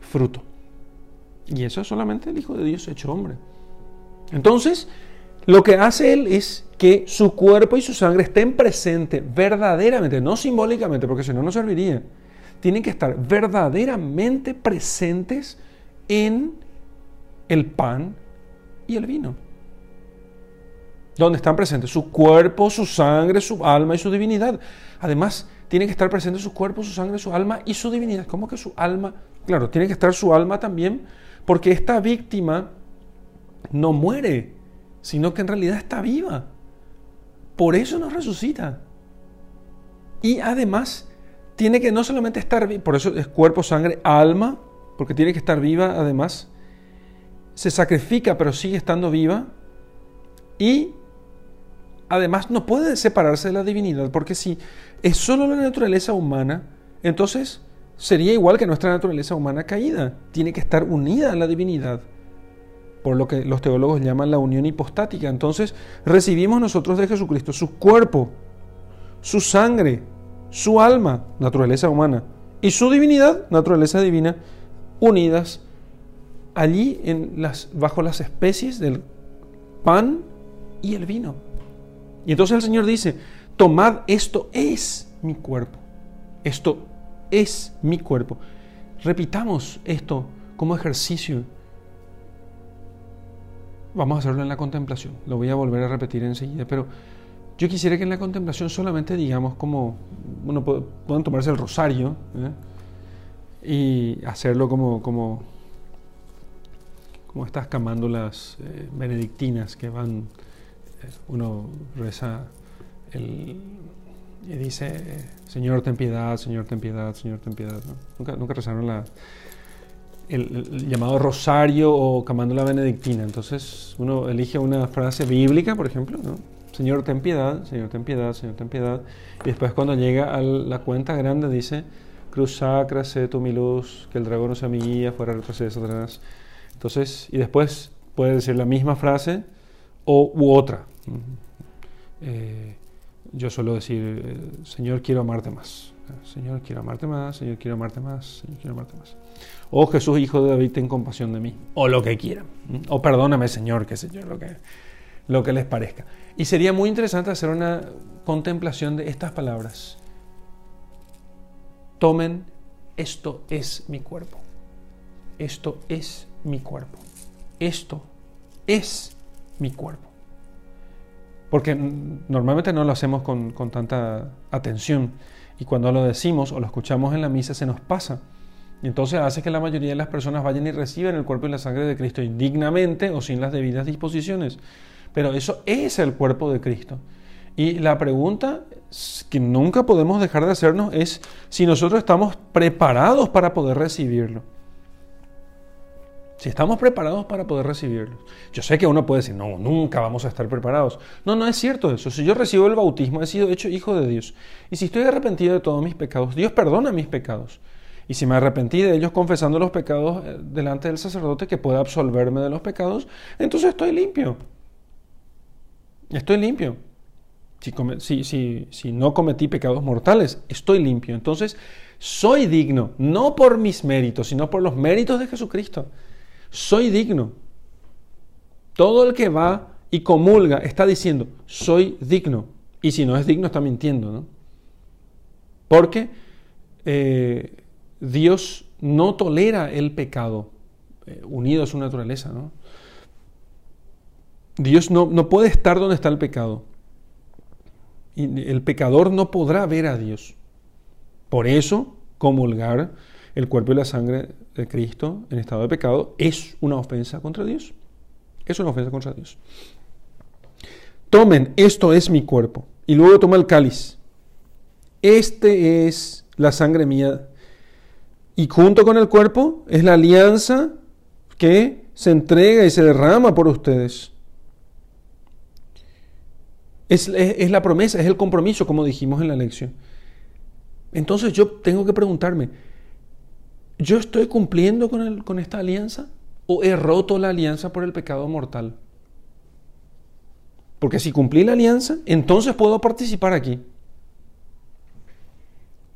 fruto. Y eso es solamente el Hijo de Dios hecho hombre. Entonces, lo que hace Él es que su cuerpo y su sangre estén presentes verdaderamente, no simbólicamente, porque si no, no serviría. Tienen que estar verdaderamente presentes en el pan y el vino. Donde están presentes su cuerpo, su sangre, su alma y su divinidad. Además, tiene que estar presente su cuerpo, su sangre, su alma y su divinidad. ¿Cómo que su alma Claro, tiene que estar su alma también, porque esta víctima no muere, sino que en realidad está viva. Por eso nos resucita. Y además, tiene que no solamente estar por eso es cuerpo, sangre, alma, porque tiene que estar viva además. Se sacrifica, pero sigue estando viva. Y además no puede separarse de la divinidad, porque si es solo la naturaleza humana, entonces sería igual que nuestra naturaleza humana caída. Tiene que estar unida a la divinidad, por lo que los teólogos llaman la unión hipostática. Entonces recibimos nosotros de Jesucristo su cuerpo, su sangre, su alma, naturaleza humana, y su divinidad, naturaleza divina, unidas allí en las, bajo las especies del pan y el vino. Y entonces el Señor dice, tomad esto es mi cuerpo. Esto es mi cuerpo. Repitamos esto como ejercicio. Vamos a hacerlo en la contemplación. Lo voy a volver a repetir enseguida, pero yo quisiera que en la contemplación solamente digamos como, bueno, puedan tomarse el rosario ¿eh? y hacerlo como, como, como estas camándulas eh, benedictinas que van, eh, uno reza el, y dice, Señor, ten piedad, Señor, ten piedad, Señor, ten piedad. Nunca, nunca rezaron la, el, llamado rosario o camándula benedictina. Entonces uno elige una frase bíblica, por ejemplo, ¿no? Señor, ten piedad, Señor, ten piedad, Señor, ten piedad. Y después cuando llega a la cuenta grande dice, Cruz sacra, sé tu mi luz, que el dragón no sea mi guía, fuera el de Satanás. Entonces, y después puede decir la misma frase o u otra. Eh, yo suelo decir, eh, Señor, quiero amarte más. Señor, quiero amarte más, Señor, quiero amarte más, Señor, quiero amarte más. O Jesús, hijo de David, ten compasión de mí. O lo que quieran. O perdóname, Señor, qué sé yo, lo que, lo que les parezca. Y sería muy interesante hacer una contemplación de estas palabras. Tomen, esto es mi cuerpo. Esto es mi cuerpo. Esto es mi cuerpo. Porque normalmente no lo hacemos con, con tanta atención. Y cuando lo decimos o lo escuchamos en la misa se nos pasa. Y entonces hace que la mayoría de las personas vayan y reciban el cuerpo y la sangre de Cristo indignamente o sin las debidas disposiciones. Pero eso es el cuerpo de Cristo. Y la pregunta que nunca podemos dejar de hacernos es si nosotros estamos preparados para poder recibirlo. Si estamos preparados para poder recibirlo. Yo sé que uno puede decir, no, nunca vamos a estar preparados. No, no es cierto eso. Si yo recibo el bautismo, he sido hecho hijo de Dios. Y si estoy arrepentido de todos mis pecados, Dios perdona mis pecados. Y si me arrepentí de ellos confesando los pecados eh, delante del sacerdote que pueda absolverme de los pecados, entonces estoy limpio. Estoy limpio. Si, no cometí pecados mortales, estoy limpio. Entonces, soy digno, no por mis méritos, sino por los méritos de Jesucristo soy digno. Todo el que va y comulga está diciendo, soy digno. Y si no es digno, está mintiendo, ¿no? Porque eh, Dios no tolera el pecado, eh, unido a su naturaleza, ¿no? Dios no, no puede estar donde está el pecado. Y el pecador no podrá ver a Dios. Por eso, comulgar el cuerpo y la sangre de Cristo en estado de pecado es una ofensa contra Dios. Es una ofensa contra Dios. Tomen, esto es mi cuerpo. Y luego toma el cáliz. Este es la sangre mía. Y junto con el cuerpo es la alianza que se entrega y se derrama por ustedes. Es, es, la promesa, es el compromiso, como dijimos en la lección. Entonces yo tengo que preguntarme, ¿yo estoy cumpliendo con, con esta alianza o he roto la alianza por el pecado mortal? Porque si cumplí la alianza, entonces puedo participar aquí.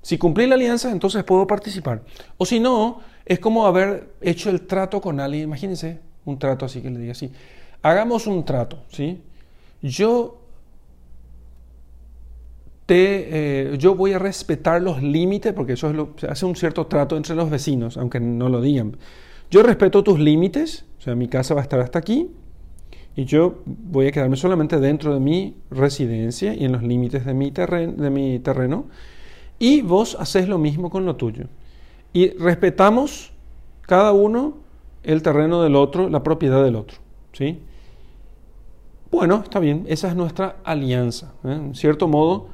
Si cumplí la alianza, entonces puedo participar. O si no, es como haber hecho el trato con alguien. Imagínense un trato así que le diga así. Hagamos un trato, ¿sí? Yo eh, yo voy a respetar los límites, porque eso es lo, hace un cierto trato entre los vecinos, aunque no lo digan. Yo respeto tus límites, o sea, mi casa va a estar hasta aquí, y yo voy a quedarme solamente dentro de mi residencia y en los límites de mi, de mi terreno, y vos haces lo mismo con lo tuyo. Y respetamos cada uno el terreno del otro, la propiedad del otro. ¿sí? Bueno, está bien, esa es nuestra alianza. ¿eh? En cierto modo,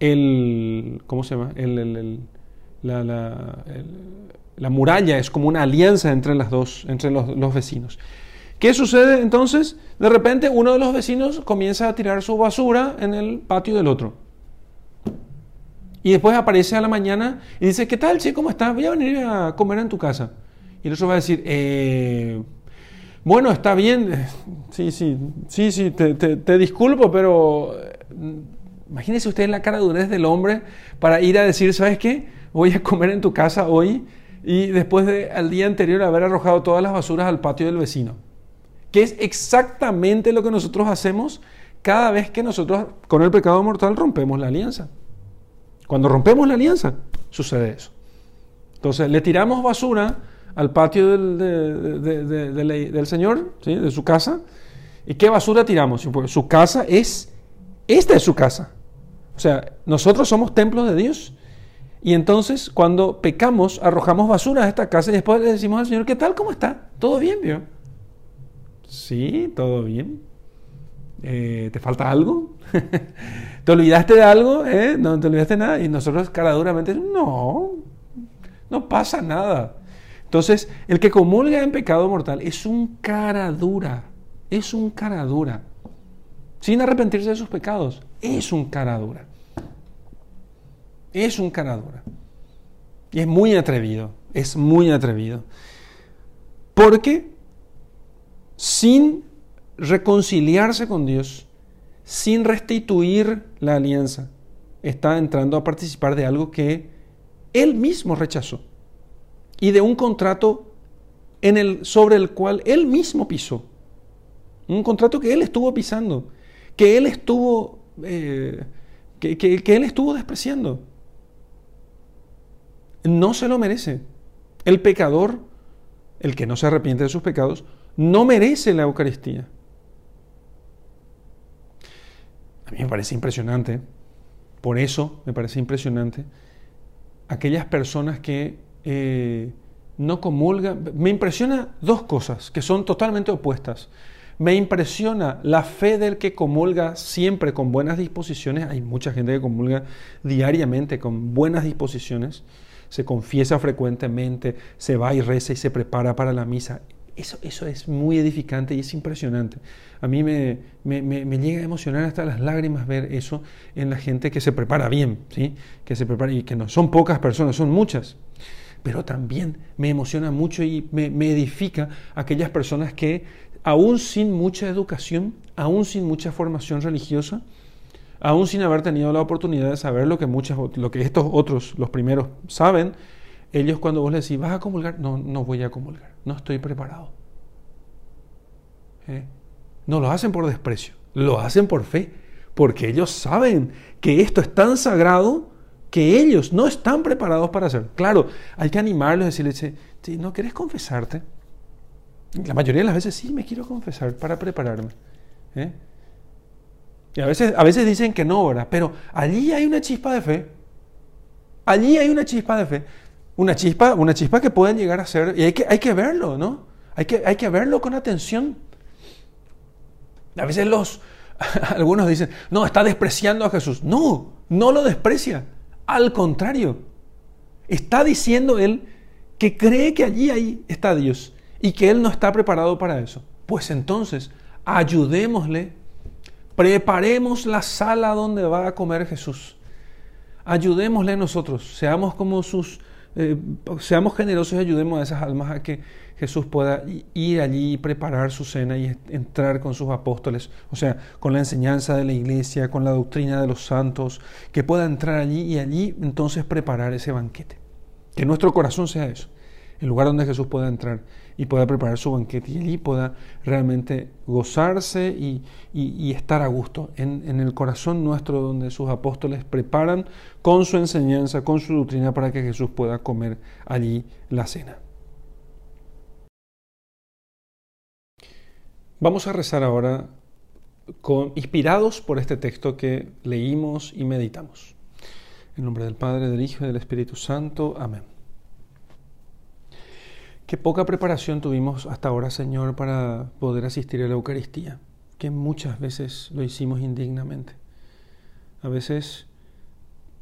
el, ¿cómo se llama? El, la, la, muralla es como una alianza entre, las dos, entre los, los, vecinos. ¿Qué sucede entonces? De repente uno de los vecinos comienza a tirar su basura en el patio del otro. Y después aparece a la mañana y dice, ¿qué tal, che? ¿Cómo estás? Voy a venir a comer en tu casa. Y el otro va a decir, eh, bueno, está bien, sí, sí, sí, sí, te, te disculpo, pero Imagínese usted la cara durez del hombre para ir a decir, ¿sabes qué? Voy a comer en tu casa hoy y después de al día anterior haber arrojado todas las basuras al patio del vecino. Que es exactamente lo que nosotros hacemos cada vez que nosotros con el pecado mortal rompemos la alianza. Cuando rompemos la alianza, sucede eso. Entonces le tiramos basura al patio del, Señor, de su casa. ¿Y qué basura tiramos? Pues su casa es, esta es su casa. O sea, nosotros somos templos de Dios. Y entonces cuando pecamos, arrojamos basura a esta casa y después le decimos al Señor, ¿qué tal? ¿Cómo está? ¿Todo bien, vio? Sí, todo bien. Eh, ¿Te falta algo? ¿Te olvidaste de algo? ¿Eh? ¿No te olvidaste de nada? Y nosotros cara duramente, no, no pasa nada. Entonces, el que comulga en pecado mortal es un cara dura, es un cara dura. Sin arrepentirse de sus pecados, es un cara dura. Es un cara dura. Y es muy atrevido, es muy atrevido. Porque sin reconciliarse con Dios, sin restituir la alianza, está entrando a participar de algo que él mismo rechazó y de un contrato sobre el cual él mismo pisó. Un contrato que él estuvo pisando, que él estuvo, eh, que él estuvo despreciando. No se lo merece. El pecador, el que no se arrepiente de sus pecados, no merece la Eucaristía. A mí me parece impresionante, por eso me parece impresionante, aquellas personas que eh, no comulga. Me impresiona dos cosas que son totalmente opuestas. Me impresiona la fe del que comulga siempre con buenas disposiciones. Hay mucha gente que comulga diariamente con buenas disposiciones. Se confiesa frecuentemente, se va y reza y se prepara para la misa. Eso, eso es muy edificante y es impresionante. A mí me, me, llega a emocionar hasta las lágrimas ver eso en la gente que se prepara bien, ¿sí? que se prepara y que no son pocas personas, son muchas pero también me emociona mucho y me, edifica aquellas personas que, aún sin mucha educación, aún sin mucha formación religiosa, aún sin haber tenido la oportunidad de saber lo que, lo que estos otros, los primeros, saben, ellos cuando vos les decís, ¿vas a comulgar? No, no voy a comulgar, no estoy preparado. ¿Eh? No lo hacen por desprecio, lo hacen por fe, porque ellos saben que esto es tan sagrado que ellos no están preparados para hacer. Claro, hay que animarlos decirles, ¿no querés confesarte? La mayoría de las veces sí me quiero confesar para prepararme. ¿eh? Y a veces, a veces dicen que no, ¿verdad? Pero allí hay una chispa de fe. Allí hay una chispa de fe. Una chispa, una chispa que pueden llegar a ser, y hay que, hay que verlo, ¿no? Hay que, hay que verlo con atención. A veces los, algunos dicen, no, está despreciando a Jesús. No, no lo desprecia. Al contrario, está diciendo él que cree que allí ahí está Dios y que él no está preparado para eso. Pues entonces, ayudémosle, preparemos la sala donde va a comer Jesús. Ayudémosle nosotros, seamos como sus, eh, seamos generosos y ayudemos a esas almas a que Jesús pueda ir allí y preparar su cena y entrar con sus apóstoles, o sea, con la enseñanza de la iglesia, con la doctrina de los santos, que pueda entrar allí y allí entonces preparar ese banquete. Que nuestro corazón sea eso, el lugar donde Jesús pueda entrar y pueda preparar su banquete y allí pueda realmente gozarse y, estar a gusto en, el corazón nuestro donde sus apóstoles preparan con su enseñanza, con su doctrina para que Jesús pueda comer allí la cena. Vamos a rezar ahora inspirados por este texto que leímos y meditamos. En nombre del Padre, del Hijo y del Espíritu Santo. Amén. Qué poca preparación tuvimos hasta ahora, Señor, para poder asistir a la Eucaristía, que muchas veces lo hicimos indignamente. A veces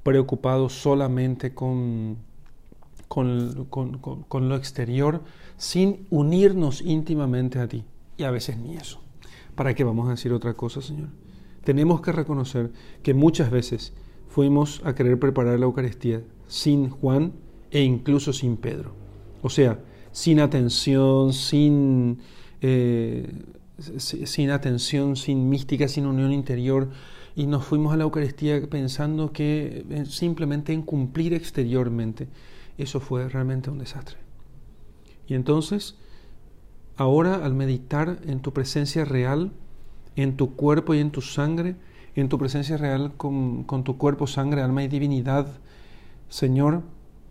preocupados solamente con, con, con lo exterior, sin unirnos íntimamente a ti y a veces ni eso. ¿Para qué vamos a decir otra cosa, Señor? Tenemos que reconocer que muchas veces fuimos a querer preparar la Eucaristía sin Juan e incluso sin Pedro. O sea, sin atención, sin, eh, sin atención, sin mística, sin unión interior. Y nos fuimos a la Eucaristía pensando que eh, simplemente en cumplir exteriormente eso fue realmente un desastre. Y entonces, ahora al meditar en tu presencia real, en tu cuerpo y en tu sangre, en tu presencia real con, con tu cuerpo, sangre, alma y divinidad, Señor,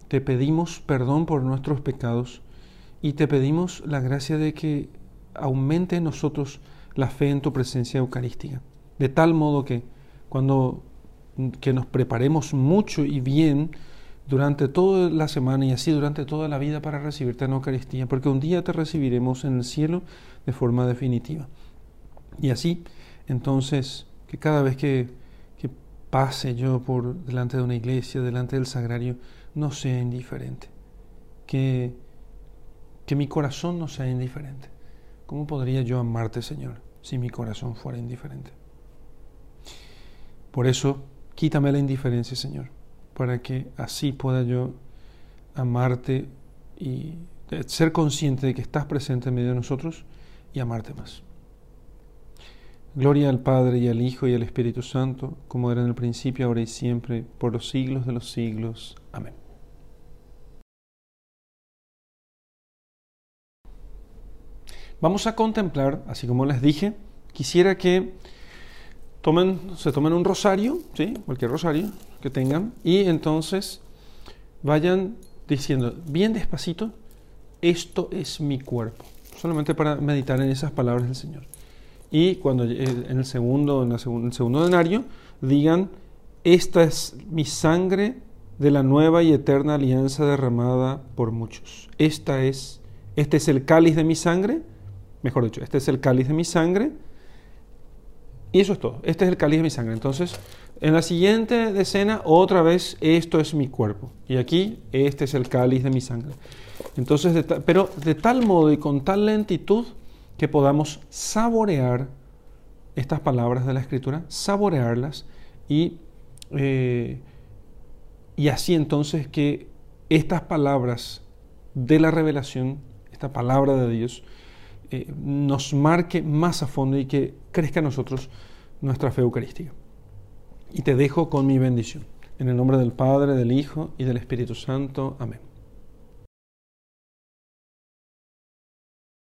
te pedimos perdón por nuestros pecados y te pedimos la gracia de que aumente en nosotros la fe en tu presencia eucarística, de tal modo que cuando que nos preparemos mucho y bien durante toda la semana y así durante toda la vida para recibirte en Eucaristía, porque un día te recibiremos en el cielo de forma definitiva. Y así, entonces, que cada vez que, que pase yo por delante de una iglesia, delante del sagrario, no sea indiferente. Que, que mi corazón no sea indiferente. ¿Cómo podría yo amarte, Señor, si mi corazón fuera indiferente? Por eso, quítame la indiferencia, Señor, para que así pueda yo amarte y ser consciente de que estás presente en medio de nosotros y amarte más. Gloria al Padre y al Hijo y al Espíritu Santo, como era en el principio, ahora y siempre, por los siglos de los siglos. Amén. Vamos a contemplar, así como les dije, quisiera que tomen, se tomen un rosario, ¿sí? cualquier rosario que tengan, y entonces vayan diciendo bien despacito, esto es mi cuerpo, solamente para meditar en esas palabras del Señor y cuando eh, en el segundo, en, el segundo denario, digan, esta es mi sangre de la nueva y eterna alianza derramada por muchos. Esta es, este es el cáliz de mi sangre, mejor dicho, este es el cáliz de mi sangre, y eso es todo, este es el cáliz de mi sangre. Entonces, en la siguiente decena, otra vez, esto es mi cuerpo, y aquí, este es el cáliz de mi sangre. Entonces, pero de tal modo y con tal lentitud, que podamos saborear estas palabras de la Escritura, saborearlas y, eh, y así entonces que estas palabras de la revelación, esta palabra de Dios, eh, nos marque más a fondo y que crezca en nosotros nuestra fe eucarística. Y te dejo con mi bendición. En el nombre del Padre, del Hijo y del Espíritu Santo. Amén.